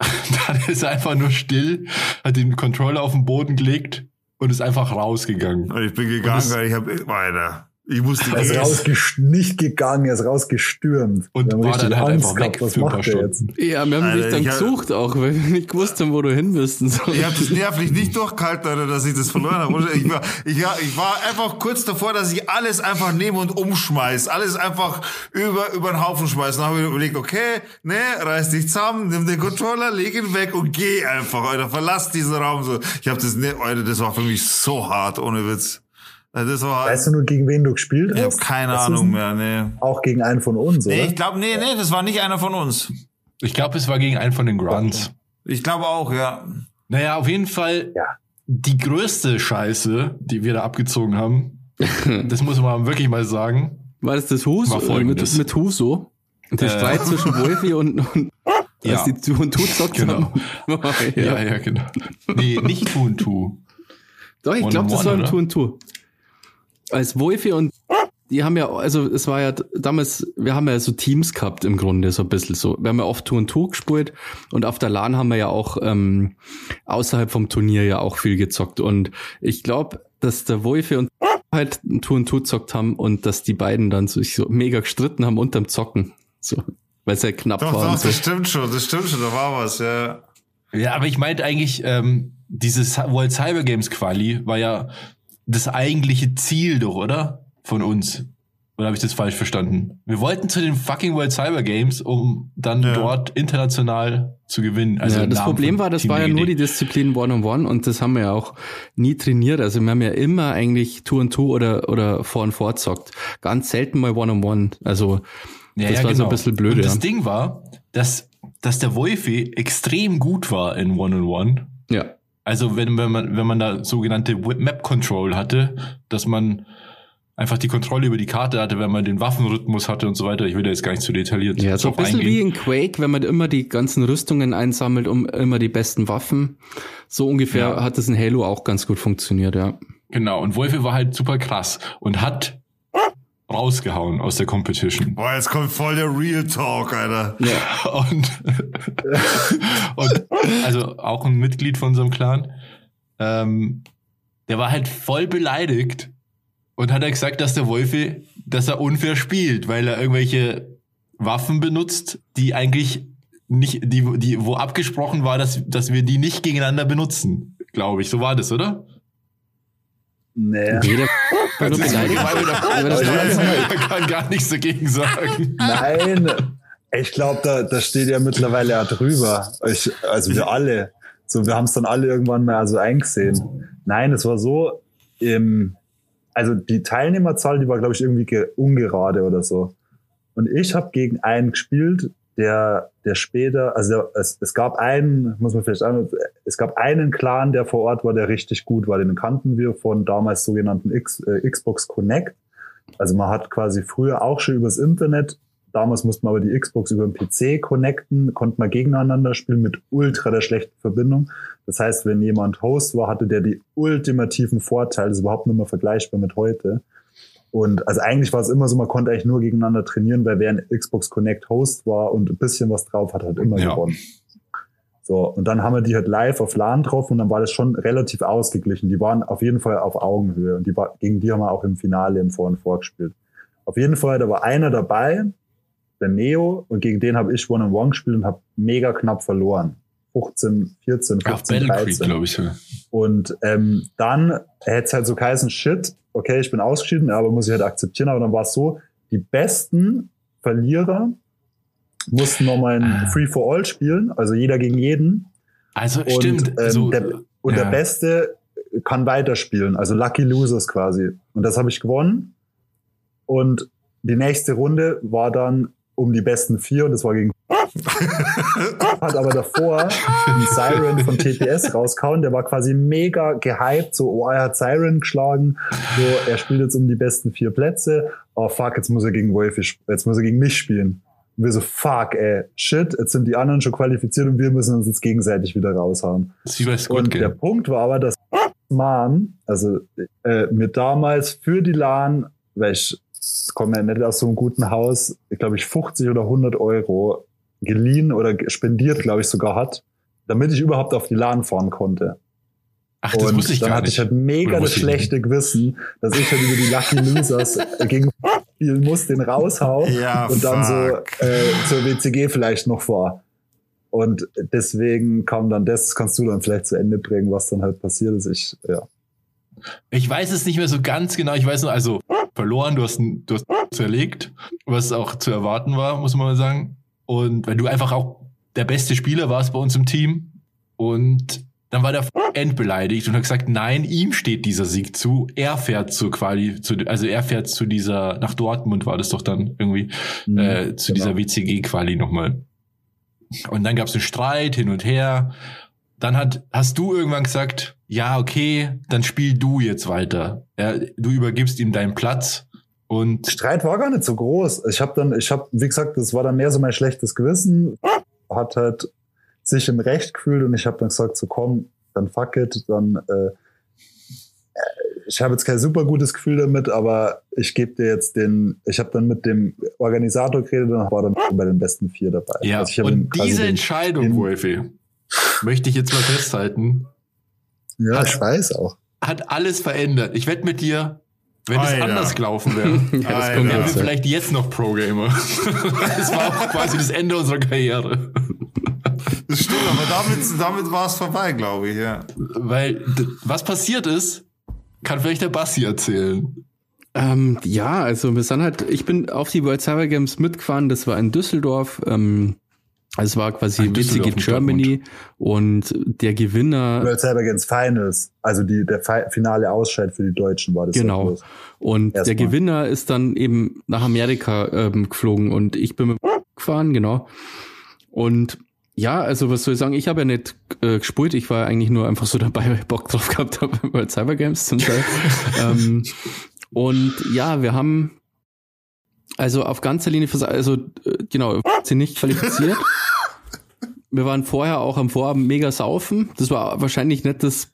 dann ist er einfach nur still, hat den Controller auf den Boden gelegt und ist einfach rausgegangen. Ich bin gegangen, das- weil ich hab, Alter. Ich musste Er ist gehen. rausgest nicht gegangen, er ist rausgestürmt. Und Wir haben war dann halt Angst einfach gehabt, weg Was für ein paar macht er jetzt? Stunden. Ja, wir haben Alter, dich dann ich hab- gesucht auch, weil wir nicht gewusst haben, wo du hin müssten. So. Ich habe das nervlich nicht durchgehalten, Alter, dass ich das verloren habe. Ich war, ich, war, ich war einfach kurz davor, dass ich alles einfach nehme und umschmeiß. Alles einfach über, über den Haufen schmeißen. Dann habe ich überlegt, okay, ne, reiß dich zusammen, nimm den Controller, leg ihn weg und geh einfach, Alter. Verlass diesen Raum so. Ich habe das, ne, Alter, das war für mich so hart, ohne Witz. Das war, Weißt du nur, gegen wen du gespielt ich habe hast? keine Hast du Ahnung mehr, ne. Auch gegen einen von uns, oder? Nee, ich glaube, nee, nee, das war nicht einer von uns. Ich glaube, es war gegen einen von den Grunts. Ich glaube auch, ja. Naja, auf jeden Fall Ja. die größte Scheiße, die wir da abgezogen haben. das muss man wirklich mal sagen. War das das Hus? War Äh, mit, mit Huso? Der Äh. Streit zwischen Wolfi und, und Ja. die Tu und Tu gezockt Genau. haben. Ja, ja. ja, genau. Nee, nicht Tu und Tu. Doch, ich glaube, das war ein? Tu und Tu. Als Wolfi und die haben ja, also es war ja damals, wir haben ja so Teams gehabt im Grunde, so ein bisschen so. Wir haben ja oft Tu und Tu gespielt und auf der LAN haben wir ja auch ähm, außerhalb vom Turnier ja auch viel gezockt. Und ich glaube, dass der Wolfi und halt ein Tu und Tu gezockt haben und dass die beiden dann sich so mega gestritten haben unterm Zocken. So, weil es ja knapp Doch, war. doch, so. das stimmt schon, das stimmt schon, da war was, ja. Ja, aber ich meinte eigentlich, ähm, dieses World Cyber Games Quali war ja das eigentliche Ziel doch, oder? Von uns. Oder habe ich das falsch verstanden? Wir wollten zu den fucking World Cyber Games, um dann Ja. dort international zu gewinnen. Also ja, das Namen Problem war, das Team war ja DGD. nur die Disziplin One-on-One und das haben wir ja auch nie trainiert. Also wir haben ja immer eigentlich Two-on-Two oder, oder Four-on-Four zockt. Ganz selten mal One-on-One. Also Ja, das ja, war so genau. ein bisschen blöde. Und das ja. Ding war, dass, dass der Wolfi extrem gut war in One-on-One. ja. Also wenn, wenn man wenn man da sogenannte Map Control hatte, dass man einfach die Kontrolle über die Karte hatte, wenn man den Waffenrhythmus hatte und so weiter. Ich will da jetzt gar nicht zu detailliert Ja, so ein bisschen wie eingehen. in Quake, wenn man immer die ganzen Rüstungen einsammelt, um immer die besten Waffen. So ungefähr Ja. hat es in Halo auch ganz gut funktioniert, ja. Genau. Und Wolfi war halt super krass und hat rausgehauen aus der Competition. Boah, jetzt kommt voll der Real Talk, Alter. Ja. Und, und also auch ein Mitglied von unserem Clan. Ähm, der war halt voll beleidigt und hat er gesagt, dass der Wolfi, dass er unfair spielt, weil er irgendwelche Waffen benutzt, die eigentlich nicht, die, die, wo abgesprochen war, dass, dass wir die nicht gegeneinander benutzen. Glaube ich. So war das, oder? Nee. Jeder war Man kann gar nichts dagegen sagen. Nein. Ich glaube, da, da steht ja mittlerweile ja drüber. Ich, also wir alle. So, wir haben es dann alle irgendwann mal also eingesehen. Nein, es war so, im, also die Teilnehmerzahl, die war, glaube ich, irgendwie ge- ungerade oder so. Und ich habe gegen einen gespielt, der, der später, also der, es, es gab einen, muss man vielleicht sagen, es gab einen Clan, der vor Ort war, der richtig gut war. Den kannten wir von damals sogenannten X, äh, Xbox Connect. Also man hat quasi früher auch schon übers Internet, damals musste man aber die Xbox über den PC connecten, konnte man gegeneinander spielen mit ultra der schlechten Verbindung. Das heißt, wenn jemand Host war, hatte der die ultimativen Vorteile, das ist überhaupt nicht mehr vergleichbar mit heute. Und also eigentlich war es immer so, man konnte eigentlich nur gegeneinander trainieren, weil wer ein Xbox Connect Host war und ein bisschen was drauf hat, hat immer Ja. gewonnen. So, und dann haben wir die halt live auf LAN getroffen und dann war das schon relativ ausgeglichen. Die waren auf jeden Fall auf Augenhöhe und die war, gegen die haben wir auch im Finale im Vor und Vor gespielt. Auf jeden Fall, da war einer dabei, der Neo, und gegen den habe ich One-on-One gespielt und habe mega knapp verloren. 15, 14, Auf 15, Battle Creek, 13. glaube ich. Und ähm, dann hätte es halt so geheißen, shit, okay, ich bin ausgeschieden, aber muss ich halt akzeptieren. Aber dann war es so, die besten Verlierer mussten nochmal ein Ah. Free-for-All spielen, also jeder gegen jeden. Also Und, stimmt. ähm, so, der, und ja. der Beste kann weiterspielen, also Lucky Losers quasi. Und das habe ich gewonnen. Und die nächste Runde war dann um die besten vier und das war gegen hat aber davor einen Siren von TPS rauskauen, der war quasi mega gehypt, so, oh, er hat Siren geschlagen, so, er spielt jetzt um die besten vier Plätze, oh fuck, jetzt muss er gegen Wolfi, sp- jetzt muss er gegen mich spielen. Und wir so, fuck, ey, shit, jetzt sind die anderen schon qualifiziert und wir müssen uns jetzt gegenseitig wieder raushauen. Und der. Punkt war aber, dass Man, also äh, mir damals für die LAN, weil ich komme ja nicht aus so einem guten Haus, ich glaube ich 50 oder 100 Euro geliehen oder spendiert, glaube ich sogar hat, damit ich überhaupt auf die LAN fahren konnte. Ach, das und wusste ich dann gar hatte nicht. ich halt mega das schlechte Gewissen, dass ich halt über die Lucky Losers gegen spielen muss, den raushauen Ja, und dann fuck. so äh, zur WCG vielleicht noch vor. Und deswegen kam dann das, kannst du dann vielleicht zu Ende bringen, was dann halt passiert ist. Ich, ja. Ich weiß es nicht mehr so ganz genau. Ich weiß nur, also verloren, du hast, du hast zerlegt, was auch zu erwarten war, muss man mal sagen. Und weil du einfach auch der beste Spieler warst bei uns im Team. Und dann war der endbeleidigt und hat gesagt, nein, ihm steht dieser Sieg zu. Er fährt zur Quali, zu, also er fährt zu dieser, nach Dortmund war das doch dann irgendwie, Mhm, äh, zu genau. dieser WCG-Quali nochmal. Und dann gab es einen Streit hin und her. Dann hat, hast du irgendwann gesagt, ja, okay, dann spiel du jetzt weiter. Ja, du übergibst ihm deinen Platz und Streit war gar nicht so groß. Ich habe dann, ich habe, wie gesagt, das war dann mehr so mein schlechtes Gewissen. Hat halt sich im Recht gefühlt und ich habe dann gesagt, so komm, dann fuck it, dann äh, ich habe jetzt kein super gutes Gefühl damit, aber ich gebe dir jetzt den, ich habe dann mit dem Organisator geredet und war dann bei den besten vier dabei. ja, Also und diese den- Entscheidung, Wolfi, möchte ich jetzt mal festhalten, Ja, hat- ich weiß auch. hat alles verändert. Ich wette mit dir, wenn es Alter. anders gelaufen wäre, Ja, das Alter. kommt wären wir vielleicht jetzt noch Pro-Gamer. das war auch quasi das Ende unserer Karriere. Das stimmt, aber damit, damit war es vorbei, glaube ich, ja. Weil was passiert ist, kann vielleicht der Bassi erzählen. Ähm, ja, also wir sind halt, ich bin auf die World Cyber Games mitgefahren, das war in Düsseldorf. Ähm, es war quasi In Düsseldorf WCG mit Germany und der Gewinner World Cyber Games Finals, also die, der fi finale Ausscheid für die Deutschen war das. Genau. und der Erstmal. Gewinner ist dann eben nach Amerika ähm, geflogen und ich bin mit gefahren, genau. Und ja, also was soll ich sagen, ich habe ja nicht äh, gespielt, ich war eigentlich nur einfach so dabei, weil ich Bock drauf gehabt habe bei Cyber Games zum Teil. ähm, und ja, wir haben also auf ganzer Linie, vers- also äh, genau, sind nicht qualifiziert. Wir waren vorher auch am Vorabend mega saufen. Das war wahrscheinlich nicht das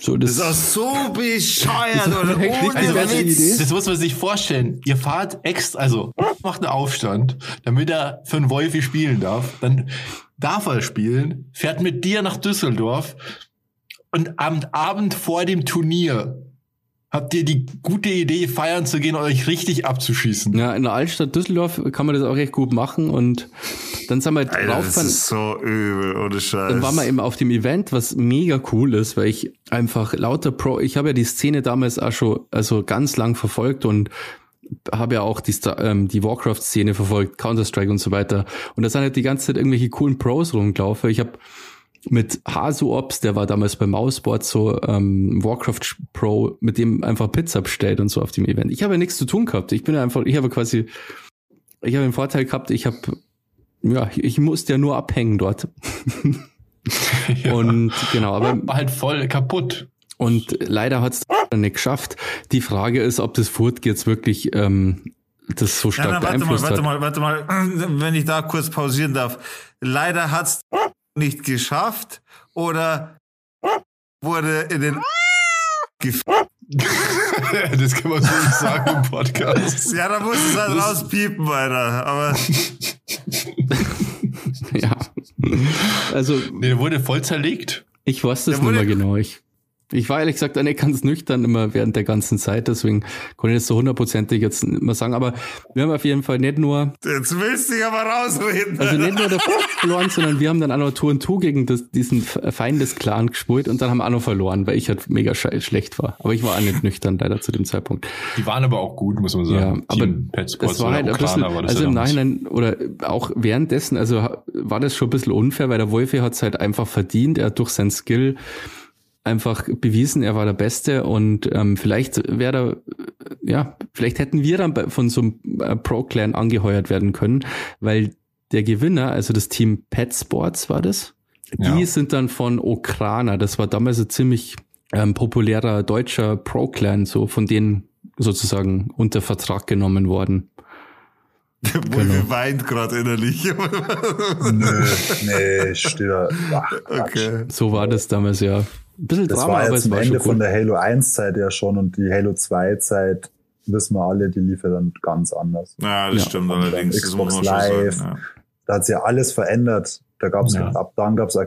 so das. Das ist auch so bescheuert, oder? Ohne beste Witz. Das muss man sich vorstellen. Ihr fahrt extra, also macht einen Aufstand, damit er für einen Wolfi spielen darf. Dann darf er spielen, fährt mit dir nach Düsseldorf und am Abend vor dem Turnier habt ihr die gute Idee, feiern zu gehen und euch richtig abzuschießen. Ja, in der Altstadt Düsseldorf kann man das auch recht gut machen und dann sind wir Alter, das raufgefahren. ist so übel, ohne Scheiß. Dann waren wir eben auf dem Event, was mega cool ist, weil ich einfach lauter Pro, ich habe ja die Szene damals auch schon also ganz lang verfolgt und habe ja auch die, Star- ähm, die Warcraft-Szene verfolgt, Counter-Strike und so weiter. Und da sind halt die ganze Zeit irgendwelche coolen Pros rumgelaufen. Ich habe mit Hasu Ops, der war damals bei Mouseboard so ähm, Warcraft Pro, mit dem einfach Pizza bestellt und so auf dem Event. Ich habe ja nichts zu tun gehabt. Ich bin ja einfach, ich habe quasi, ich habe den Vorteil gehabt, ich habe, ja, ich musste ja nur abhängen dort. Ja. Und genau, aber war halt voll kaputt. und leider hat es nicht geschafft. Die Frage ist, ob das Furt jetzt wirklich ähm, das so Ja, stark na, warte mal, beeinflusst warte hat. mal, warte mal, wenn ich da kurz pausieren darf. Leider hat's nicht geschafft oder wurde in den gef das kann man so nicht sagen im Podcast. Ja, da muss es halt rauspiepen, Alter. Aber Ja. Also Nee, der wurde voll zerlegt. ich weiß das nicht mehr genau. Ich, ich war ehrlich gesagt auch nicht ganz nüchtern immer während der ganzen Zeit, deswegen konnte ich das so hundertprozentig jetzt nicht mehr sagen. Aber wir haben auf jeden Fall nicht nur jetzt willst du dich aber rausreden. Also nicht nur der verloren, sondern wir haben dann auch noch Tour und Tour gegen das, diesen Feindesclan gespielt und dann haben wir auch noch verloren, weil ich halt mega schlecht war. Aber ich war auch nicht nüchtern leider zu dem Zeitpunkt. Die waren aber auch gut, muss man Ja, sagen. aber Team Pet Sports Das war halt ein bisschen, war das also ja im. Nachhinein oder auch währenddessen, also war das schon ein bisschen unfair, weil der Wolfi hat es halt einfach verdient. Er hat durch seinen Skill einfach bewiesen, er war der Beste und ähm, vielleicht wäre da, ja, vielleicht hätten wir dann von so einem äh, Pro-Clan angeheuert werden können, weil der Gewinner, also das Team Pet Sports war das, die Ja. sind dann von Okrana, das war damals ein ziemlich ähm, populärer deutscher Pro-Clan, so von denen sozusagen unter Vertrag genommen worden. Der Genau. Wolfi weint gerade innerlich. Nö, nee, ich stehe da. Ach, okay. So war das damals ja. Ein bisschen Das Drama, war aber jetzt es am war Ende von der Halo 1 Zeit ja schon und die Halo 2 Zeit wissen wir alle, die lief ja dann ganz anders. Ja, das Ja. stimmt allerdings. Das muss Xbox Live. sagen. da hat sich ja alles verändert. Da gab's Ja. ab dann gab's auch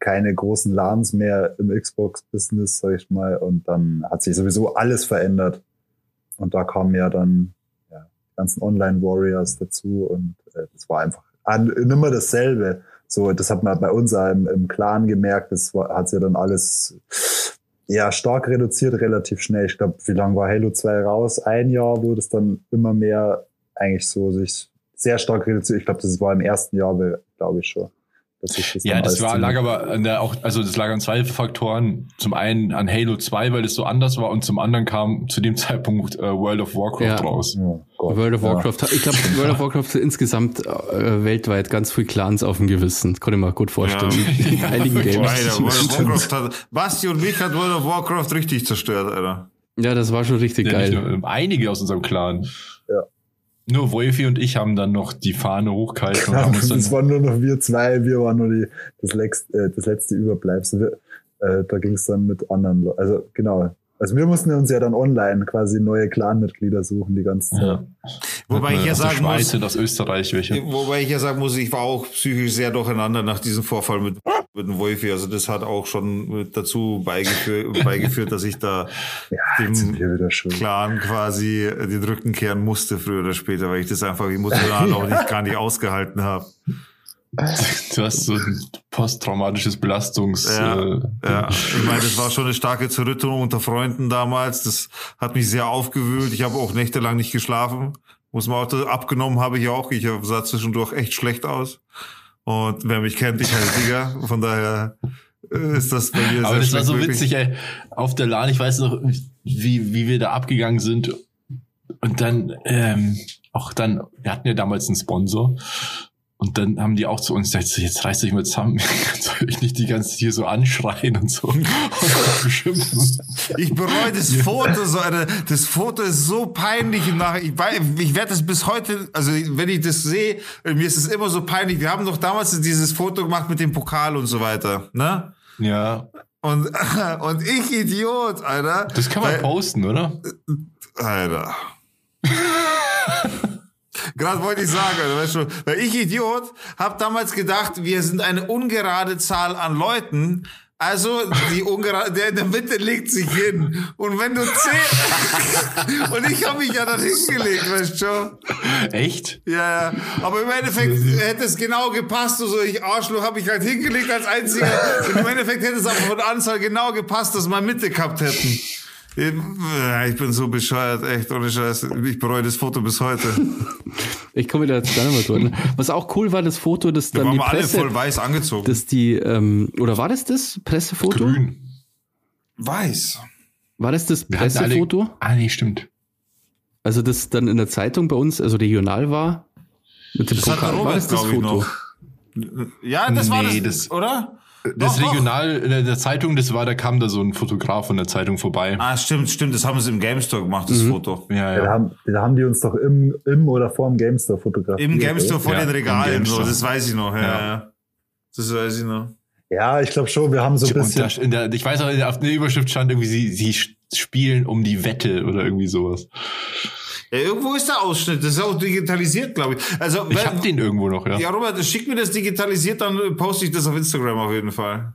keine großen LANs mehr im Xbox-Business, sag ich mal. Und dann hat sich sowieso alles verändert. Und da kamen ja dann ja, die ganzen Online-Warriors dazu und äh, das war einfach an, nimmer dasselbe. So, das hat man bei uns im, im Clan gemerkt, das war, hat sich ja dann alles ja stark reduziert, relativ schnell. Ich glaube, wie lange war Halo 2 raus? Ein Jahr, wo das dann immer mehr eigentlich so sich sehr stark reduziert. Ich glaube, das war im ersten Jahr, glaube ich schon. Das Ja, dann das war, lag aber an der auch, also das lag an zwei Faktoren. Zum einen an Halo 2, weil es so anders war, und zum anderen kam zu dem Zeitpunkt äh, World of Warcraft Ja. raus. Oh World of ja. Warcraft. Ich glaube, World of Warcraft hat insgesamt äh, weltweit ganz viel Clans auf dem Gewissen. Das konnte ich mir gut vorstellen. Ja. In einigen Alter, Games. World of Warcraft hat, Basti und mich hat World of Warcraft richtig zerstört, Alter. Ja, das war schon richtig Ja, geil. nur, ähm, einige aus unserem Clan. Ja. Nur Wolfi und ich haben dann noch die Fahne hochgehalten und haben uns das waren nur noch wir zwei, wir waren nur die, das, letzte, äh, das letzte Überbleibsel. Wir, äh, da ging es dann mit anderen. Also genau. Also wir mussten uns ja dann online quasi neue Clanmitglieder suchen die ganze Zeit. ja. Wobei ich ja der sagen Schweiz muss, aus Österreich welche. Wobei ich ja sagen muss, ich war auch psychisch sehr durcheinander nach diesem Vorfall mit, mit dem Wolfi. Also das hat auch schon dazu beigeführt, beigeführt dass ich da Ja, dem. Clan quasi den Rücken kehren musste, früher oder später, weil ich das einfach emotional auch nicht, gar nicht ausgehalten habe. Du hast so ein posttraumatisches Belastungs... Ja, äh, ja, ich meine, das war schon eine starke Zerrüttung unter Freunden damals. Das hat mich sehr aufgewühlt. Ich habe auch nächtelang nicht geschlafen. Muss man auch abgenommen habe ich auch. Ich sah zwischendurch echt schlecht aus. Und wer mich kennt, ich heiße Digger. Von daher äh, ist das bei mir Aber sehr das war so möglich. witzig, ey. Auf der LAN, ich weiß noch, wie, wie wir da abgegangen sind. Und dann, ähm, auch dann, wir hatten ja damals einen Sponsor. Und dann haben die auch zu uns gesagt, jetzt reißt euch mal zusammen. Soll ich nicht die ganze Zeit hier so anschreien und so. Und beschimpfen. Ich bereue das Foto so, Alter. Das Foto ist so peinlich im Nachhinein. Ich, ich werde das bis heute, also wenn ich das sehe, mir ist es immer so peinlich. Wir haben doch damals dieses Foto gemacht mit dem Pokal und so weiter, ne? Ja, Und, und ich Idiot, Alter. das kann man Weil- posten, oder? Alter. Gerade wollte ich sagen, weißt du, weil ich Idiot hab damals gedacht, wir sind eine ungerade Zahl an Leuten. Also die ungerade, der in der Mitte legt sich hin. Und wenn du zehn und ich habe mich ja dann hingelegt, weißt du. Echt? Ja, ja. Aber im Endeffekt hätte es genau gepasst. So, ich Arschloch habe ich halt hingelegt als einziger. Und im Endeffekt hätte es aber von der Anzahl genau gepasst, dass wir Mitte gehabt hätten. Ich bin so bescheuert, echt, ohne Scheiß. Ich bereue das Foto bis heute. Ich komme wieder jetzt gar nicht mehr durch. Was auch cool war, das Foto, das Da dann waren die wir alle Presse, voll weiß angezogen. das die, ähm, oder war das das Pressefoto? Grün. weiß. War das das Wir hatten alle- Pressefoto? Ah, nee, stimmt. Also das dann in der Zeitung bei uns, also regional war? Mit dem Das Pokal. War Robert, das das ich, Foto? noch. Ja, das war Nee, das, das- oder? Das Doch. Regional, in der- der Zeitung, das war, da kam da so ein Fotograf von der Zeitung vorbei. Ah, stimmt, stimmt. Das haben sie im Game Store gemacht, das Foto. Ja, Ja, da, ja. haben, da haben die uns doch im, im oder vor dem GameStore fotografiert. Im Game Store vor Ja, den Regalen, so, das weiß ich noch. Ja, Ja. Das weiß ich noch. Ja, ich glaube schon, wir haben so ein Und bisschen. da, in der, ich weiß auch, auf der Überschrift stand irgendwie, sie, sie spielen um die Wette oder irgendwie sowas. Ja, irgendwo ist der Ausschnitt. Das ist auch digitalisiert, glaube ich. Also, Ich wenn- hab den irgendwo noch, ja. Ja, Robert, schick mir das digitalisiert, dann poste ich das auf Instagram auf jeden Fall.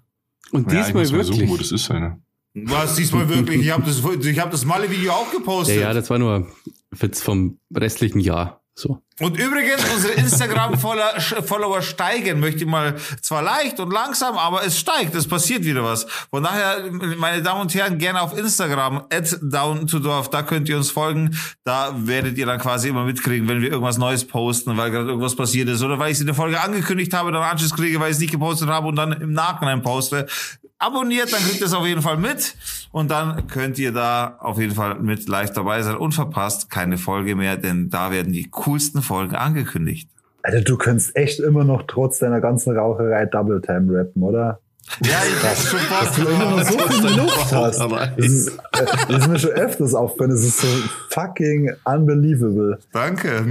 Und ja, ich diesmal muss mal wirklich. suchen, wo das ist. Ja. Was diesmal wirklich? Ich habe das, ich hab das Malle-Video auch ja, gepostet. ja, das war nur Witz vom restlichen Jahr. So. Und übrigens, unsere Instagram-Follower steigen, möchte ich mal, zwar leicht und langsam, aber es steigt, es passiert wieder was. Von daher, meine Damen und Herren, gerne auf Instagram, at down to Dorf, da könnt ihr uns folgen. Da werdet ihr dann quasi immer mitkriegen, wenn wir irgendwas Neues posten, weil gerade irgendwas passiert ist oder weil ich es in der Folge angekündigt habe, dann Anschluss kriege, weil ich es nicht gepostet habe und dann im Nachhinein poste. Abonniert, dann kriegt ihr es auf jeden Fall mit und dann könnt ihr da auf jeden Fall mit live dabei sein und verpasst keine Folge mehr, denn da werden die coolsten Folgen angekündigt. Alter, du kannst echt immer noch trotz deiner ganzen Raucherei Double Time rappen, oder? Ja, ich weiß schon Dass du immer noch so viel Luft hast. Das ist, äh, das ist mir schon öfters aufgefallen. Das ist so fucking unbelievable. Danke.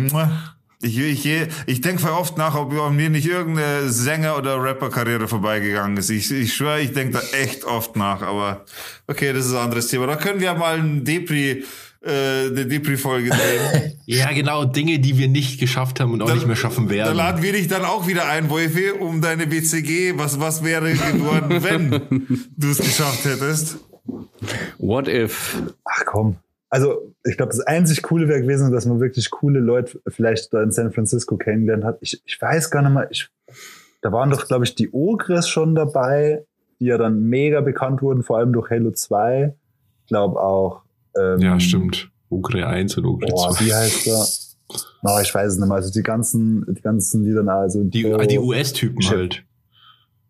Ich, ich, ich denke oft nach, ob an mir nicht irgendeine Sänger- oder Rapper-Karriere vorbeigegangen ist. Ich, ich schwöre, ich denke da echt oft nach. Aber okay, das ist ein anderes Thema. Da können wir mal einen Depri äh, eine Depri-Folge drehen. Ja, genau, Dinge, die wir nicht geschafft haben und auch nicht mehr schaffen Da werden. laden wir dich dann auch wieder ein, Wolfi, um deine BCG. Was, was wäre geworden, wenn du es geschafft hättest? What if? Ach komm. Also, ich glaube, das einzig Coole wäre gewesen, dass man wirklich coole Leute vielleicht da in San Francisco kennengelernt hat. Ich, ich weiß gar nicht mehr, ich, da waren doch, glaube ich, die Ogres schon dabei, die ja dann mega bekannt wurden, vor allem durch Halo 2. Ich glaube auch. Ähm, Ja, stimmt. Ogre 1 und Ogre Boah, 2. wie heißt der? Na, ich weiß es nicht mehr. Also die ganzen, die ganzen Lieder, also Die, Pro- ah, die US-Typen halt.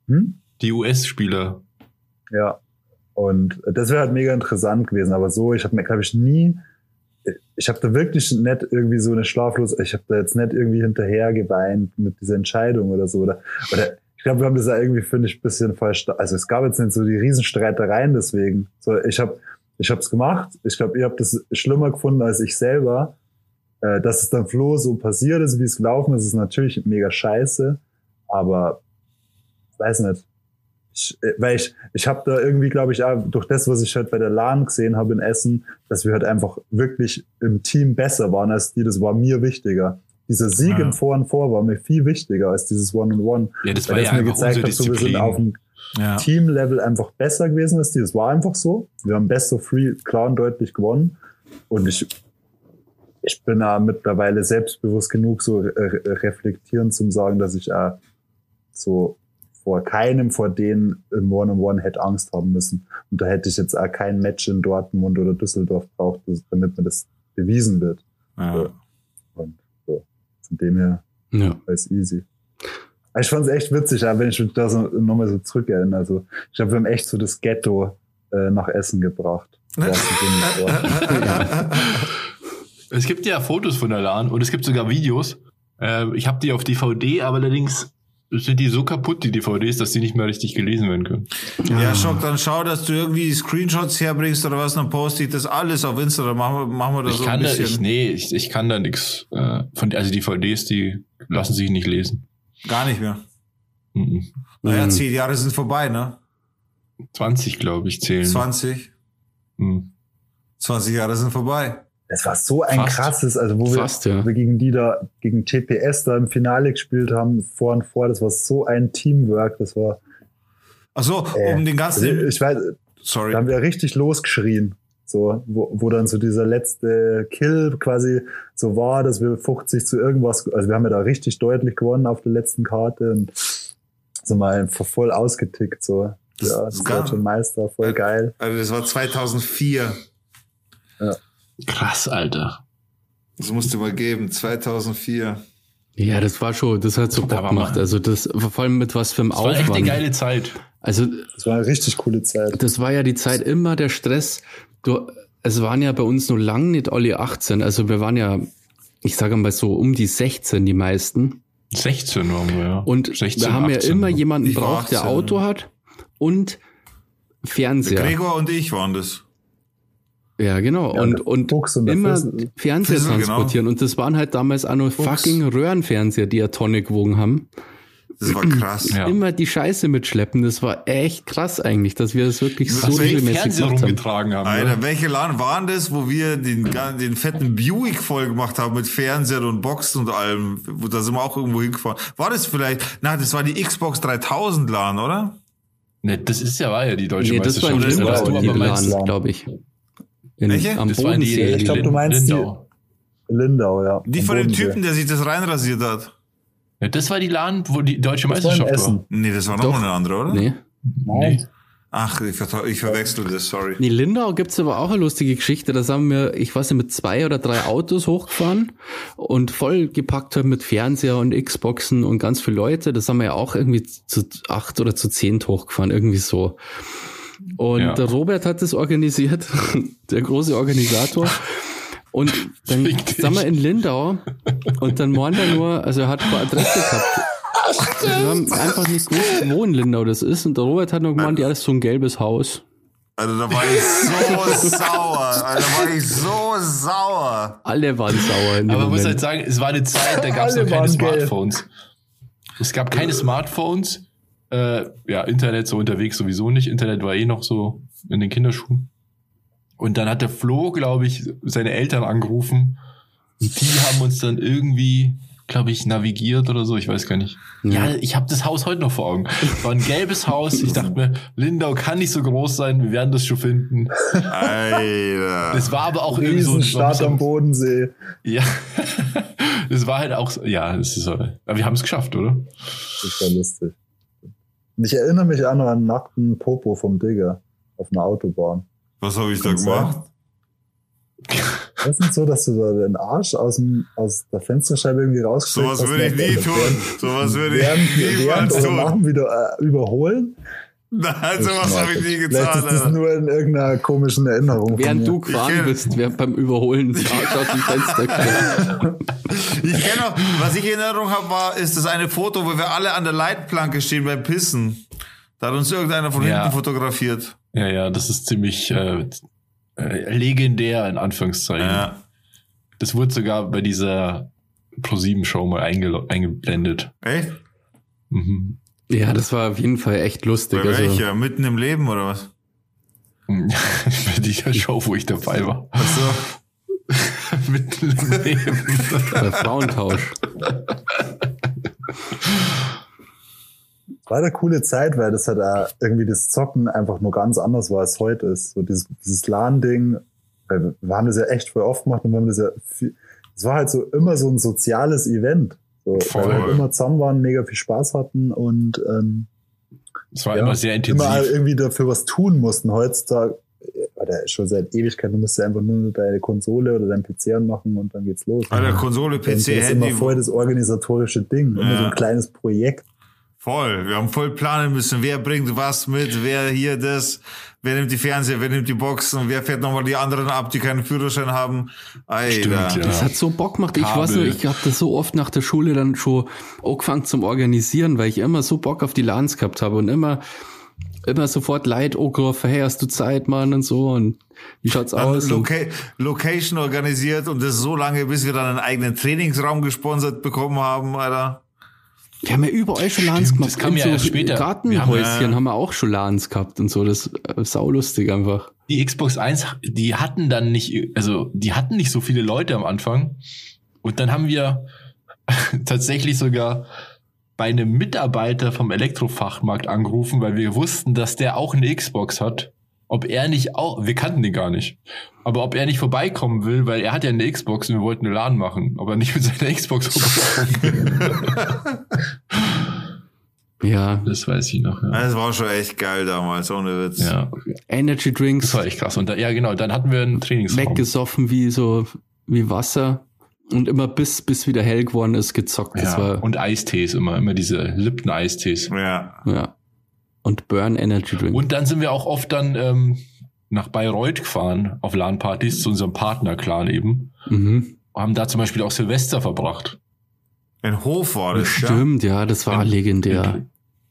Hm? Die US-Spieler. Ja. Und das wäre halt mega interessant gewesen. Aber so, ich habe mir, glaube ich, nie, ich habe da wirklich nicht irgendwie so eine schlaflos, ich habe da jetzt nicht irgendwie hinterher geweint mit dieser Entscheidung oder so. Oder, oder ich glaube, wir haben das ja irgendwie, finde ich, bisschen falsch. Also es gab jetzt nicht so die Riesenstreitereien deswegen. So, ich habe ich habe es gemacht. Ich glaube, ihr habt das schlimmer gefunden als ich selber. Äh, dass es dann Flo so passiert ist, wie es gelaufen ist, ist natürlich mega scheiße. Aber weiß nicht. Ich, äh, weil ich, ich habe da irgendwie, glaube ich, auch durch das, was ich halt bei der LAN gesehen habe in Essen, dass wir halt einfach wirklich im Team besser waren als die. Das war mir wichtiger. Dieser Sieg Ja. im Vor und Vor war mir viel wichtiger als dieses One-on-One. Ja, das Weil war das ja mir gezeigt hat, so, wir sind auf dem Ja. Team-Level einfach besser gewesen als die. Das war einfach so. Wir haben Best of Three klar und deutlich gewonnen. Und ich, ich bin da mittlerweile selbstbewusst genug, so äh, reflektierend zum sagen, dass ich äh, so vor keinem vor denen im One-on-One hätte Angst haben müssen. Und da hätte ich jetzt auch kein Match in Dortmund oder Düsseldorf braucht, damit mir das bewiesen wird. Ja. Und so, von dem her Ja. ist easy. Aber Ich fand es echt witzig, aber wenn ich mich da so nochmal so zurückerinnere. Also ich glaube, wir haben echt so das Ghetto äh, nach Essen gebracht. Es gibt ja Fotos von der LAN und es gibt sogar Videos. Äh, ich habe die auf DVD, aber allerdings sind die so kaputt, die DVDs, dass die nicht mehr richtig gelesen werden können. Ja, Schock, dann schau, dass du irgendwie Screenshots herbringst oder was, dann poste ich das alles auf Instagram. Machen wir, machen wir das Ich so kann ein da, bisschen. ich, nee, ich, ich kann da nix. Äh, von, also DVDs, die lassen sich nicht lesen. Gar nicht mehr. Mhm. Naja, Mhm. zehn Jahre sind vorbei, ne? 20, glaube ich, zählen. 20. Mhm. 20 Jahre sind vorbei. Das war so ein Fast. krasses, also wo wir, Fast, ja. wir gegen die da, gegen TPS da im Finale gespielt haben, vor und vor, das war so ein Teamwork, das war, Ach so, Äh, um den also ganzen. ich weiß, Sorry. da haben wir richtig losgeschrien. So, wo, wo dann so dieser letzte Kill quasi so war, dass wir 50 zu irgendwas, also wir haben ja da richtig deutlich gewonnen auf der letzten Karte und sind mal voll ausgetickt, so. Das- ja, das deutsche Meister, voll geil. Also das war 2004. Krass, Alter. Das musst du mal geben. 2004. Ja, das war schon, das hat so Da Bock gemacht. Also das, vor allem mit was für einem Das war echt eine Aufwand. geile Zeit. Also Das war eine richtig coole Zeit. das war ja die Zeit immer der Stress. Du, es waren ja bei uns nur lang nicht alle 18. Also wir waren ja, ich sage mal so um die 16 die meisten. 16 waren wir, ja. Und 16, wir haben ja 18. immer jemanden Ich war braucht, der 18. Auto hat und Fernseher. Gregor und ich waren das. Ja, genau. Ja, und und und immer Fissel. Fernseher Fissel, genau. transportieren. Und das waren halt damals auch nur Fuchs. fucking Röhrenfernseher, die ja Tonne gewogen haben. Das war krass. Ja. Immer die Scheiße mitschleppen. Das war echt krass eigentlich, dass wir das wirklich so Was wir regelmäßig Fernseher gemacht haben. rumgetragen haben. Alter, ne? welche LAN waren das, wo wir den, den fetten Buick voll gemacht haben mit Fernseher und Boxen und allem? Wo, da sind wir auch irgendwo hingefahren. War das vielleicht, na, das war die Xbox 3000 LAN, oder? Ne, das ist ja, war ja die deutsche Nee, das war Meisterschaft. Was Lindau, du die. Plan, glaube ich. In, Welche? Am Das war die, Bodensee. Ich glaub, die du meinst die- Lindau. Lindau, ja. Die am von dem. Typen, der sich das reinrasiert hat. Ja, das war die LAN, wo die deutsche Das war Meisterschaft war. Essen. Nee, das war noch Doch. mal eine andere, oder? Nee. Nein. Ach, ich, ver ich verwechsel das, sorry. In Lindau gibt's aber auch eine lustige Geschichte. Da sind wir, ich weiß nicht, mit zwei oder drei Autos hochgefahren und voll gepackt haben mit Fernseher und Xboxen und ganz viele Leute. Das haben wir ja auch irgendwie zu acht oder zu zehn hochgefahren, irgendwie so. Und Ja. der Robert hat das organisiert, der große Organisator. Und dann sind wir in Lindau und dann meint er nur, also er hat keine Adresse gehabt. Wir haben einfach nicht gewusst, wo in Lindau das ist. Und der Robert hat noch gemeint, ja, das ist so ein gelbes Haus. Also da war ich so sauer. Also da war ich so sauer. Alle waren sauer in dem Aber man muss halt sagen, es war eine Zeit, da gab es noch keine waren gelb. Smartphones. Es gab keine Smartphones. Äh, ja, Internet so unterwegs sowieso nicht. Internet war eh noch so in den Kinderschuhen. Und dann hat der Flo, glaube ich, seine Eltern angerufen. Und die haben uns dann irgendwie, glaube ich, navigiert oder so. Ich weiß gar nicht. Ja, Ja. ich habe das Haus heute noch vor Augen. War ein gelbes Haus. Ich dachte mir, Lindau kann nicht so groß sein. Wir werden das schon finden. Alter. Es war aber auch irgendwie so ein Riesenstadt am Bodensee. Ja. Es war halt auch, so- ja, es ist, aber wir haben es geschafft, oder? Das ja lustig. Ich erinnere mich an einen nackten Popo vom Digger auf einer Autobahn. Was habe ich da gemacht? Das ist nicht so, dass du da den Arsch aus, dem, aus der Fensterscheibe irgendwie rausgestreckt Sowas würde ich nie tun. Sowas würde ich Während, niemals tun. machen wieder äh, überholen. Nein, sowas habe ich nie Vielleicht getan. ist das Alter. nur in irgendeiner komischen Erinnerung. von Während mir. du gefahren bist, wer beim Überholen aus dem Fenster. Ich kenne noch, was ich in Erinnerung habe, war, ist das eine Foto, wo wir alle an der Leitplanke stehen beim Pissen. Da hat uns irgendeiner von Ja. hinten fotografiert. Ja, ja, das ist ziemlich äh, äh, legendär, in Anführungszeichen. Ja. Das wurde sogar bei dieser Pro-7-Show mal eingeblendet. Echt? Mhm. Ja, das war auf jeden Fall echt lustig. Bei Also, welcher? Mitten im Leben oder was? bei dieser Show, wo ich dabei war. Ach so. Mitten im Leben. der Frauentausch. War eine coole Zeit, weil das halt auch irgendwie das Zocken einfach nur ganz anders war, als heute ist. So dieses, dieses LAN-Ding, weil wir- wir haben das ja echt voll oft gemacht und wir haben das ja viel, es war halt so immer so ein soziales Event. So, weil wir halt Voll. immer zusammen waren, mega viel Spaß hatten und ähm, Es war ja, immer sehr intensiv. immer irgendwie dafür was tun mussten. Heutzutage, oder schon seit Ewigkeit, du musst ja einfach nur deine Konsole oder dein PC anmachen und dann geht's los. Alter, Konsole, Und PC, das ist immer Handy. voll das organisatorische Ding, immer Ja. so ein kleines Projekt. Voll. Wir haben voll planen müssen. Wer bringt was mit? Wer hier das? Wer nimmt die Fernseher? Wer nimmt die Boxen? Wer fährt nochmal die anderen ab, die keinen Führerschein haben? Alter. Stimmt, ja. Das hat so Bock gemacht. Ich weiß nur, Kabel. ich habe das so oft nach der Schule dann schon angefangen zum Organisieren, weil ich immer so Bock auf die LANs gehabt habe und immer, immer sofort Leid angerufen, hey, hast du Zeit, Mann, und so, und wie schaut's Dann aus? Loca Location organisiert und das so lange, bis wir dann einen eigenen Trainingsraum gesponsert bekommen haben, Alter. Wir haben ja überall schon LANs Stimmt, gemacht. das kam ja erst später. Gartenhäuschen haben, äh, haben wir auch schon LANs gehabt und so. Das ist äh, saulustig einfach. die Xbox 1, die hatten dann nicht, also die hatten nicht so viele Leute am Anfang. Und dann haben wir tatsächlich sogar bei einem Mitarbeiter vom Elektrofachmarkt angerufen, weil wir wussten, dass der auch eine Xbox hat. Ob er nicht auch, wir kannten den gar nicht, aber ob er nicht vorbeikommen will, weil er hat ja eine Xbox und wir wollten eine LAN machen, ob er nicht mit seiner Xbox. Ja. Das weiß ich noch, ja. Das war schon echt geil damals, ohne Witz. ja. Energy Drinks Das war echt krass. Und da, ja, genau, dann hatten wir einen Trainingsraum. weggesoffen wie so, wie Wasser. Und immer bis, bis wieder hell geworden ist, gezockt. Das Ja, war, und Eistees immer, immer diese Lipton-Eistees. Ja. ja. Und Burn Energy Drink. Und dann sind wir auch oft dann ähm, nach Bayreuth gefahren auf LAN-Partys zu unserem Partner-Clan eben. mhm. Haben da zum Beispiel auch Silvester verbracht. Ein Hof war das. Stimmt, ja, das war In- legendär.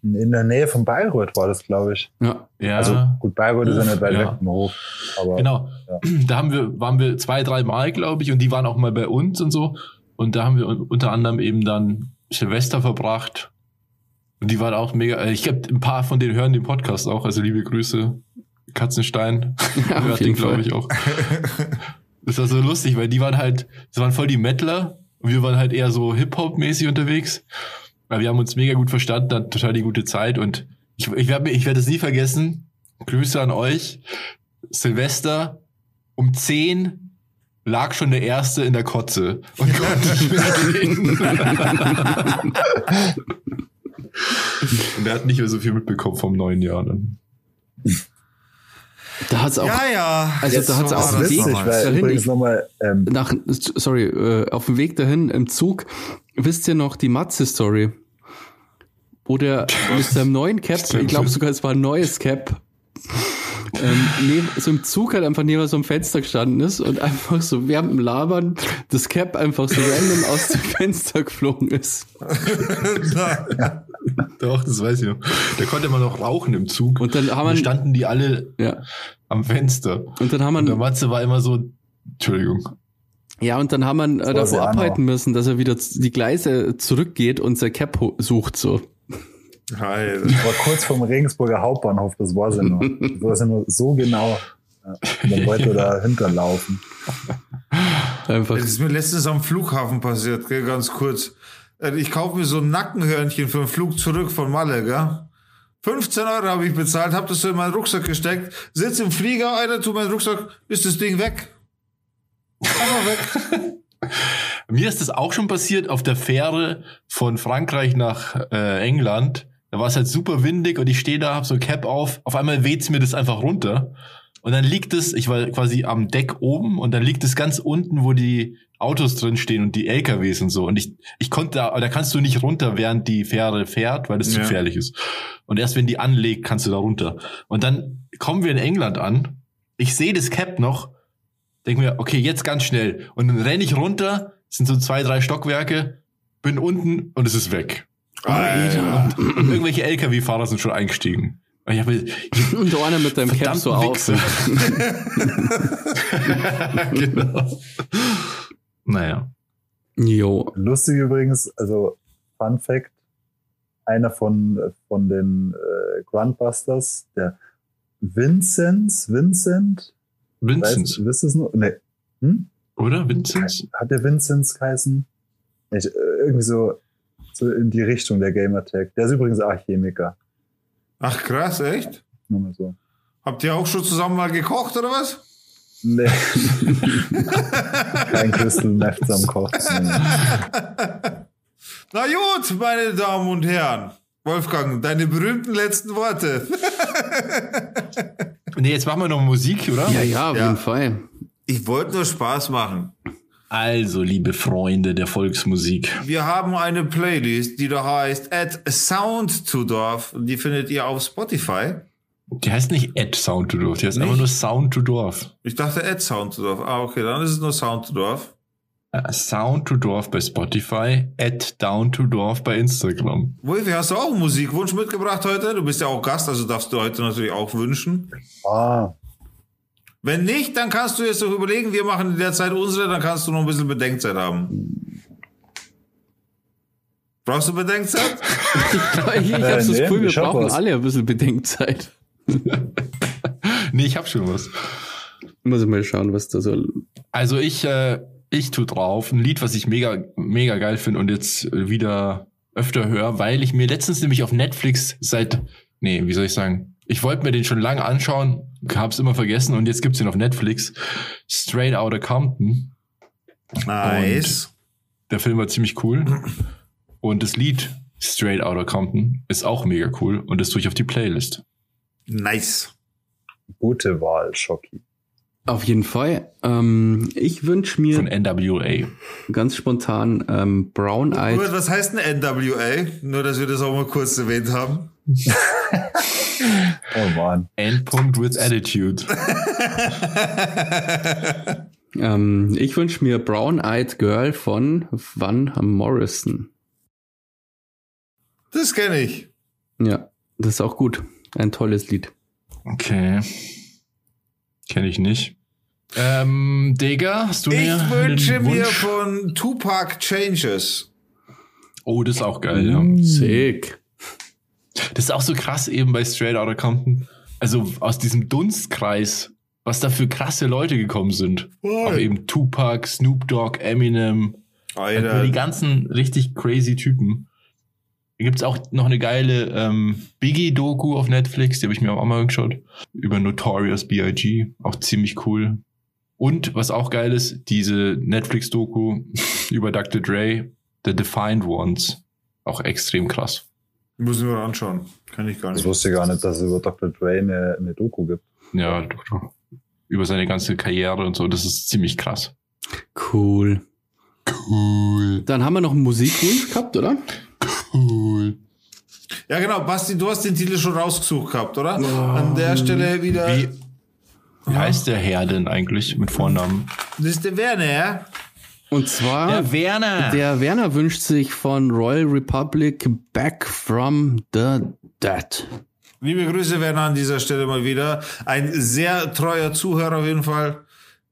In der Nähe von Bayreuth war das, glaube ich. Ja. Ja, Also gut, Bayreuth ist ja Hof, nicht weit ja. weg vom Hof. Aber genau. Ja. Da haben wir, waren wir zwei, drei Mal, glaube ich, und die waren auch mal bei uns und so. Und da haben wir un- unter anderem eben dann Silvester verbracht. Und die waren auch mega. äh, Ich glaube, ein paar von denen hören den Podcast auch. Also liebe Grüße, Katzenstein. Ja, hört den, glaube ich, auch. Das war so lustig, weil die waren halt, das waren voll die Mettler und wir waren halt eher so Hip-Hop-mäßig unterwegs. Weil wir haben uns mega gut verstanden, hatten total die gute Zeit und ich, ich werde ich werd es nie vergessen. Grüße an euch. Silvester um 10 lag schon der Erste in der Kotze und konnte nicht mehr reden. und er hat nicht mehr so viel mitbekommen vom neuen Jahr dann. Da hat's auch Ja, ja. Also Jetzt da hat's auch ist Weg- dahin, übrigens ich- nochmal, ähm, nach, sorry, äh, auf dem Weg dahin im Zug, wisst ihr noch die Matze-Story? Wo der mit seinem neuen Cap, ich glaube sogar es war ein neues Cap, ähm, neben, so im Zug halt einfach neben so einem Fenster gestanden ist und einfach so während dem Labern das Cap einfach so random aus dem Fenster geflogen ist. Doch, das weiß ich noch. Da konnte man noch rauchen im Zug. Und dann haben dann wir, standen die alle ja, am Fenster. und dann haben Und der wir, Matze war immer so, Entschuldigung. ja, und dann haben wir äh, davor abhalten müssen, dass er wieder die Gleise zurückgeht und sein Cap sucht so. Alter. war kurz vom Regensburger Hauptbahnhof, das war sie noch. Das war sie nur so genau. Ja. Und dann wollte er dahinter laufen. Einfach. Das ist mir letztens am Flughafen passiert, gell, ganz kurz. Äh, Ich kaufe mir so ein Nackenhörnchen für den Flug zurück von Malle, gell? 15 Euro habe ich bezahlt, habe das so in meinen Rucksack gesteckt, sitz im Flieger, einer tut meinen Rucksack, ist das Ding weg. Einfach weg. Mir ist das auch schon passiert auf der Fähre von Frankreich nach äh, England. Da war es halt super windig und ich stehe da, hab so Cap auf. Auf einmal weht's mir das einfach runter. Und dann liegt es, ich war quasi am Deck oben und dann liegt es ganz unten, wo die Autos drin stehen und die LKWs und so. Und ich, ich konnte da, da kannst du nicht runter, während die Fähre fährt, weil das zu Ja. gefährlich ist. Und erst wenn die anlegt, kannst du da runter. Und dann kommen wir in England an. Ich sehe das Cap noch, denke mir, okay, jetzt ganz schnell. Und dann renne ich runter, sind so zwei, drei Stockwerke, bin unten und es ist weg. Alter. Und irgendwelche LKW-Fahrer sind schon eingestiegen. Und ich habe Und einer mit deinem Cap so auf. Wichser. genau. Naja. Jo. Lustig übrigens, also Fun Fact, einer von, von den äh, Grundbusters, der Vincenz, Vincent, Vinzenz, Weiß, wisst es noch? Nee. Hm? oder? Vinzenz? Hat der Vincenz geheißen? Ich, äh, irgendwie so in die Richtung der Gamertag. Der ist übrigens auch Chemiker. Ach krass, echt? Nur mal so. Habt ihr auch schon zusammen mal gekocht oder was? Nee. Kein Crystal Meth am Kochen. Nee. Na gut, meine Damen und Herren. Wolfgang, deine berühmten letzten Worte. Nee, jetzt machen wir noch Musik, oder? Ja, ja, auf Ja. jeden Fall. Ich wollte nur Spaß machen. Also, liebe Freunde der Volksmusik. Wir haben eine Playlist, die da heißt At Sound to Dorf. Die findet ihr auf Spotify. Die heißt nicht Ed Sound to Dorf, die heißt Nicht? einfach nur Sound to Dorf. Ich dachte At Sound to Dorf. Ah, okay, dann ist es nur Sound to Dorf. Äh, Sound to Dorf bei Spotify, Ed Down to Dorf bei Instagram. Wolfi, hast du auch einen Musikwunsch mitgebracht heute? Du bist ja auch Gast, also darfst du heute natürlich auch wünschen. Ah, Wenn nicht, dann kannst du jetzt doch überlegen, wir machen in der Zeit unsere, dann kannst du noch ein bisschen Bedenkzeit haben. Brauchst du Bedenkzeit? Ich, ich Äh, habe das nee, Gefühl, wir ich brauchen was. alle ein bisschen Bedenkzeit. Nee, ich hab schon was. Muss ich mal schauen, was da so. Also ich, äh, ich tu drauf ein Lied, was ich mega, mega geil finde und jetzt äh, wieder öfter höre, weil ich mir letztens nämlich auf Netflix seit, nee, wie soll ich sagen, ich wollte mir den schon lange anschauen, hab's immer vergessen und jetzt gibt's den auf Netflix. Straight Outta Compton. Nice. Der Film war ziemlich cool. Und das Lied Straight Outta Compton ist auch mega cool und das tue ich auf die Playlist. Nice. gute Wahl, Schocki. Auf jeden Fall. Ähm, ich wünsche mir Von NWA. ganz spontan ähm, Brown Eyed. Robert, was heißt ein NWA? Nur, dass wir das auch mal kurz erwähnt haben. Oh Mann. Endpunkt with Attitude. Ähm, ich wünsche mir Brown Eyed Girl von Van Morrison. Das kenne ich. Ja, das ist auch gut. Ein tolles Lied. Okay. Kenne ich nicht. Ähm, Digga, hast du Ich mir wünsche einen mir von Tupac Changes. Oh, das ist auch geil, ja. Sick. Das ist auch so krass eben bei Straight Outta Compton. Also aus diesem Dunstkreis, was da für krasse Leute gekommen sind. Auch eben Tupac, Snoop Dogg, Eminem. Nur die Alter. ganzen richtig crazy Typen. Da gibt's auch noch eine geile ähm, Biggie-Doku auf Netflix, die habe ich mir auch mal angeschaut. Über Notorious B.I.G. Auch ziemlich cool. Und was auch geil ist, diese Netflix-Doku über Dr. Dre, The Defined Ones. Auch extrem krass. Muss ich mir anschauen. Kann ich gar Ich nicht. wusste gar nicht, dass es über Dr. Dre eine, eine Doku gibt. Ja, doch, doch. über seine ganze Karriere und so. Das ist ziemlich krass. Cool. Cool. Dann haben wir noch einen Musikwunsch gehabt, oder? Cool. Ja, genau. Basti, du hast den Titel schon rausgesucht gehabt, oder? An der Stelle wieder. Wie, wie heißt der Herr denn eigentlich mit Vornamen? Das ist der Werner, ja? Und zwar, Werner. der Werner wünscht sich von Royal Republic Back from the Dead. Liebe Grüße, Werner, an dieser Stelle mal wieder. Ein sehr treuer Zuhörer auf jeden Fall.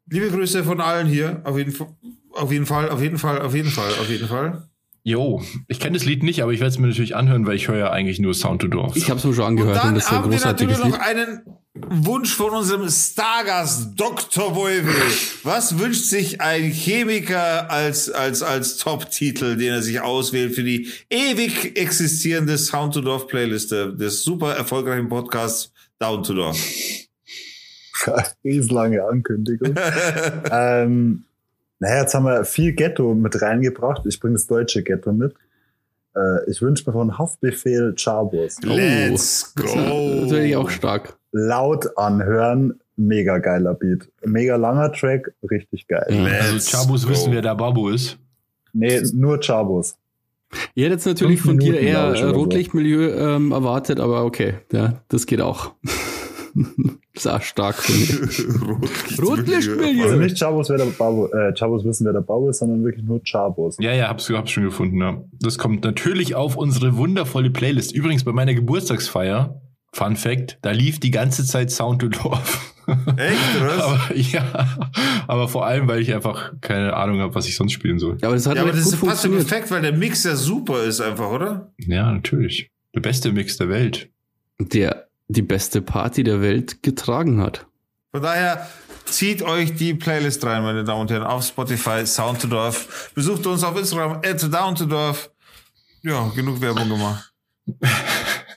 Liebe Grüße von allen hier. Auf jeden Fall. Auf jeden Fall, auf jeden Fall, auf jeden Fall, auf jeden Fall. Jo, ich kenne das Lied nicht, aber ich werde es mir natürlich anhören, weil ich höre ja eigentlich nur Sound to Dorf. Ich habe es mir schon Und angehört und, dann das ist ein haben wir natürlich großartiges noch Lied. einen, Wunsch von unserem Stargast Dr. Wolwe. Was wünscht sich ein Chemiker als, als, als Top-Titel, den er sich auswählt für die ewig existierende Sound to Dorf Playliste des super erfolgreichen Podcasts Down to Dorf? Riesenlange Ankündigung. ähm, naja, jetzt haben wir viel Ghetto mit reingebracht. Ich bringe das deutsche Ghetto mit. Äh, ich wünsche mir von Haftbefehl Chabos. Let's Das ist go. natürlich auch stark. Laut anhören, mega geiler Beat. Mega langer Track, richtig geil. Ja. Also Let's Chabus go. wissen, wer der Babu ist. Nee, nur Chabos. Ich hätte jetzt natürlich von dir eher äh, so. Rotlichtmilieu ähm, erwartet, aber okay, ja, das geht auch. das ist auch stark, ich. Rotlichtmilieu. Also nicht Chabos, wer der Babo, äh, Chabos wissen, wer der Babo ist, sondern wirklich nur Chabos. Ja, ja, hab's, hab's schon gefunden. Ja. Das kommt natürlich auf unsere wundervolle Playlist. Übrigens bei meiner Geburtstagsfeier, Fun Fact, da lief die ganze Zeit Sound to Dorf. Echt, oder? aber, ja, aber vor allem, weil ich einfach keine Ahnung habe, was ich sonst spielen soll. Aber das hat Ja, aber das passt ja perfekt, weil der Mix ja super ist einfach, oder? Ja, natürlich. Der beste Mix der Welt. Der die beste Party der Welt getragen hat. Von daher zieht euch die Playlist rein, meine Damen und Herren, auf Spotify, Sound to Dorf. Besucht uns auf Instagram, at Down to Dorf. Ja, genug Werbung gemacht.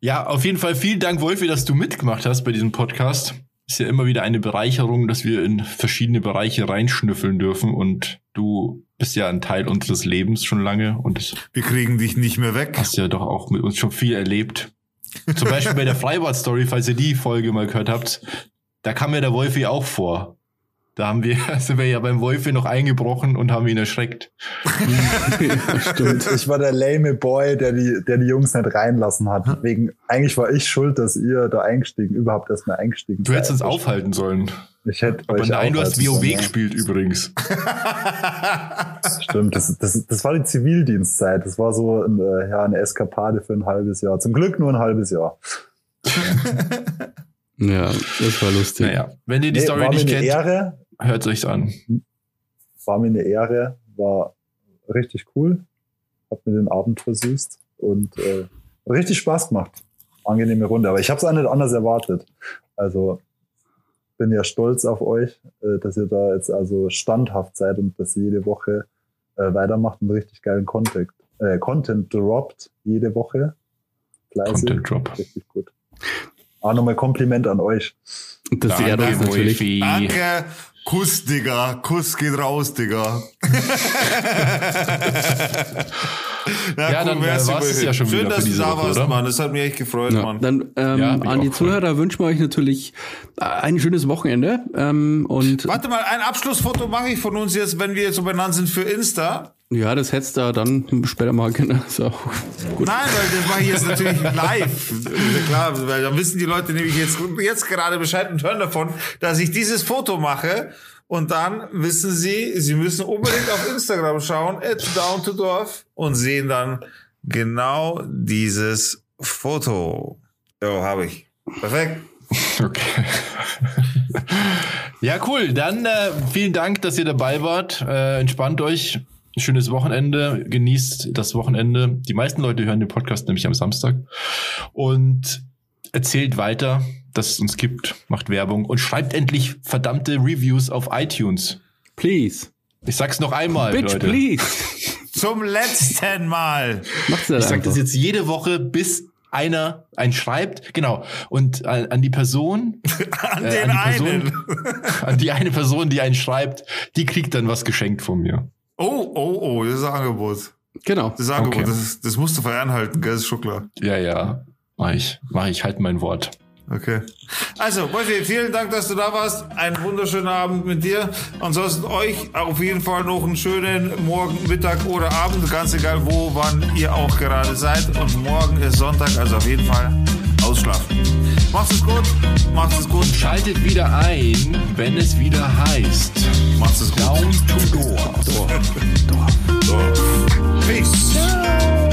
Ja, auf jeden Fall vielen Dank, Wolfi, dass du mitgemacht hast bei diesem Podcast. Ist ja immer wieder eine Bereicherung, dass wir in verschiedene Bereiche reinschnüffeln dürfen und du bist ja ein Teil unseres Lebens schon lange und Wir kriegen dich nicht mehr weg. hast ja doch auch mit uns schon viel erlebt. Zum Beispiel bei der Freibad-Story, falls ihr die Folge mal gehört habt, da kam mir der Wolfi auch vor. Da haben wir, sind wir ja beim Wolfi noch eingebrochen und haben ihn erschreckt. stimmt. Ich war der lame Boy, der die, der die Jungs nicht reinlassen hat. Wegen, eigentlich war ich schuld, dass ihr da eingestiegen, überhaupt erst mal eingestiegen Du hättest uns aufhalten sollen. Ich hätte Aber euch nein, du hast WoW gespielt übrigens. Stimmt, das, das, das war die Zivildienstzeit. Das war so ein, äh, ja, eine Eskapade für ein halbes Jahr. Zum Glück nur ein halbes Jahr. Ja, das war lustig. Naja, wenn ihr die Nee, Story war mir nicht eine kennt, Ehre, hört euch's an. war mir eine Ehre, war richtig cool, hat mir den Abend versüßt und äh, richtig Spaß gemacht. Angenehme Runde, aber ich habe es auch nicht anders erwartet. Also bin ja stolz auf euch, äh, dass ihr da jetzt also standhaft seid und dass ihr jede Woche äh, weitermacht und richtig geilen Content, äh, Content droppt jede Woche. Fleißig. Content Drop. Richtig gut. Ah, nochmal Kompliment an euch. Das Danke, ehrt uns natürlich. Danke. Kuss, Digga. Kuss geht raus, Digga. Na, Ja, dann, wär's war's es ja schon Schön, wieder dass für du diese da Woche, warst, oder? Mann. Das hat mich echt gefreut, Ja, Mann. dann ähm, Ja, an die. Zuhörer wünschen wir euch natürlich äh, ein schönes Wochenende. Ähm, und Warte mal, ein Abschlussfoto mache ich von uns jetzt, wenn wir jetzt so benannt sind für Insta. ja, das hättest du da dann später mal genau. So, gut. Nein, weil das mache ich jetzt natürlich live. Klar, weil dann wissen die Leute nämlich jetzt, jetzt gerade Bescheid und hören davon, dass ich dieses Foto mache. Und dann wissen sie, sie müssen unbedingt auf Instagram schauen, at down to Dorf, und sehen dann genau dieses Foto. Jo, habe ich. Perfekt. Okay. ja, cool. Dann äh, vielen Dank, dass ihr dabei wart. Äh, entspannt euch. Schönes Wochenende. Genießt das Wochenende. Die meisten Leute hören den Podcast nämlich am Samstag. Und erzählt weiter, dass es uns gibt. Macht Werbung. Und schreibt endlich verdammte Reviews auf iTunes. Please. Ich sag's noch einmal, Bitch, Leute. please. Zum letzten Mal. Macht's das Ich sag einfach. das jetzt jede Woche, bis einer einen schreibt. Genau. Und an, an die Person, An Äh, den an die einen. an die eine Person, die einen schreibt, die kriegt dann was geschenkt von mir. Oh, oh, oh, das ist ein Angebot. Genau. Das ist ein Angebot, Okay. das, das musst du fernhalten, gell, ist schon klar. Ja, ja. Mach ich. Mach ich. Halt mein Wort. Okay. Also, Wolfi, vielen Dank, dass du da warst. Einen wunderschönen Abend mit dir. Ansonsten euch auf jeden Fall noch einen schönen Morgen, Mittag oder Abend, ganz egal wo, wann ihr auch gerade seid. Und morgen ist Sonntag, also auf jeden Fall ausschlafen. Macht es gut, macht es gut, Schaltet wieder ein, wenn es wieder heißt. macht es gut. Down to door. Dorf.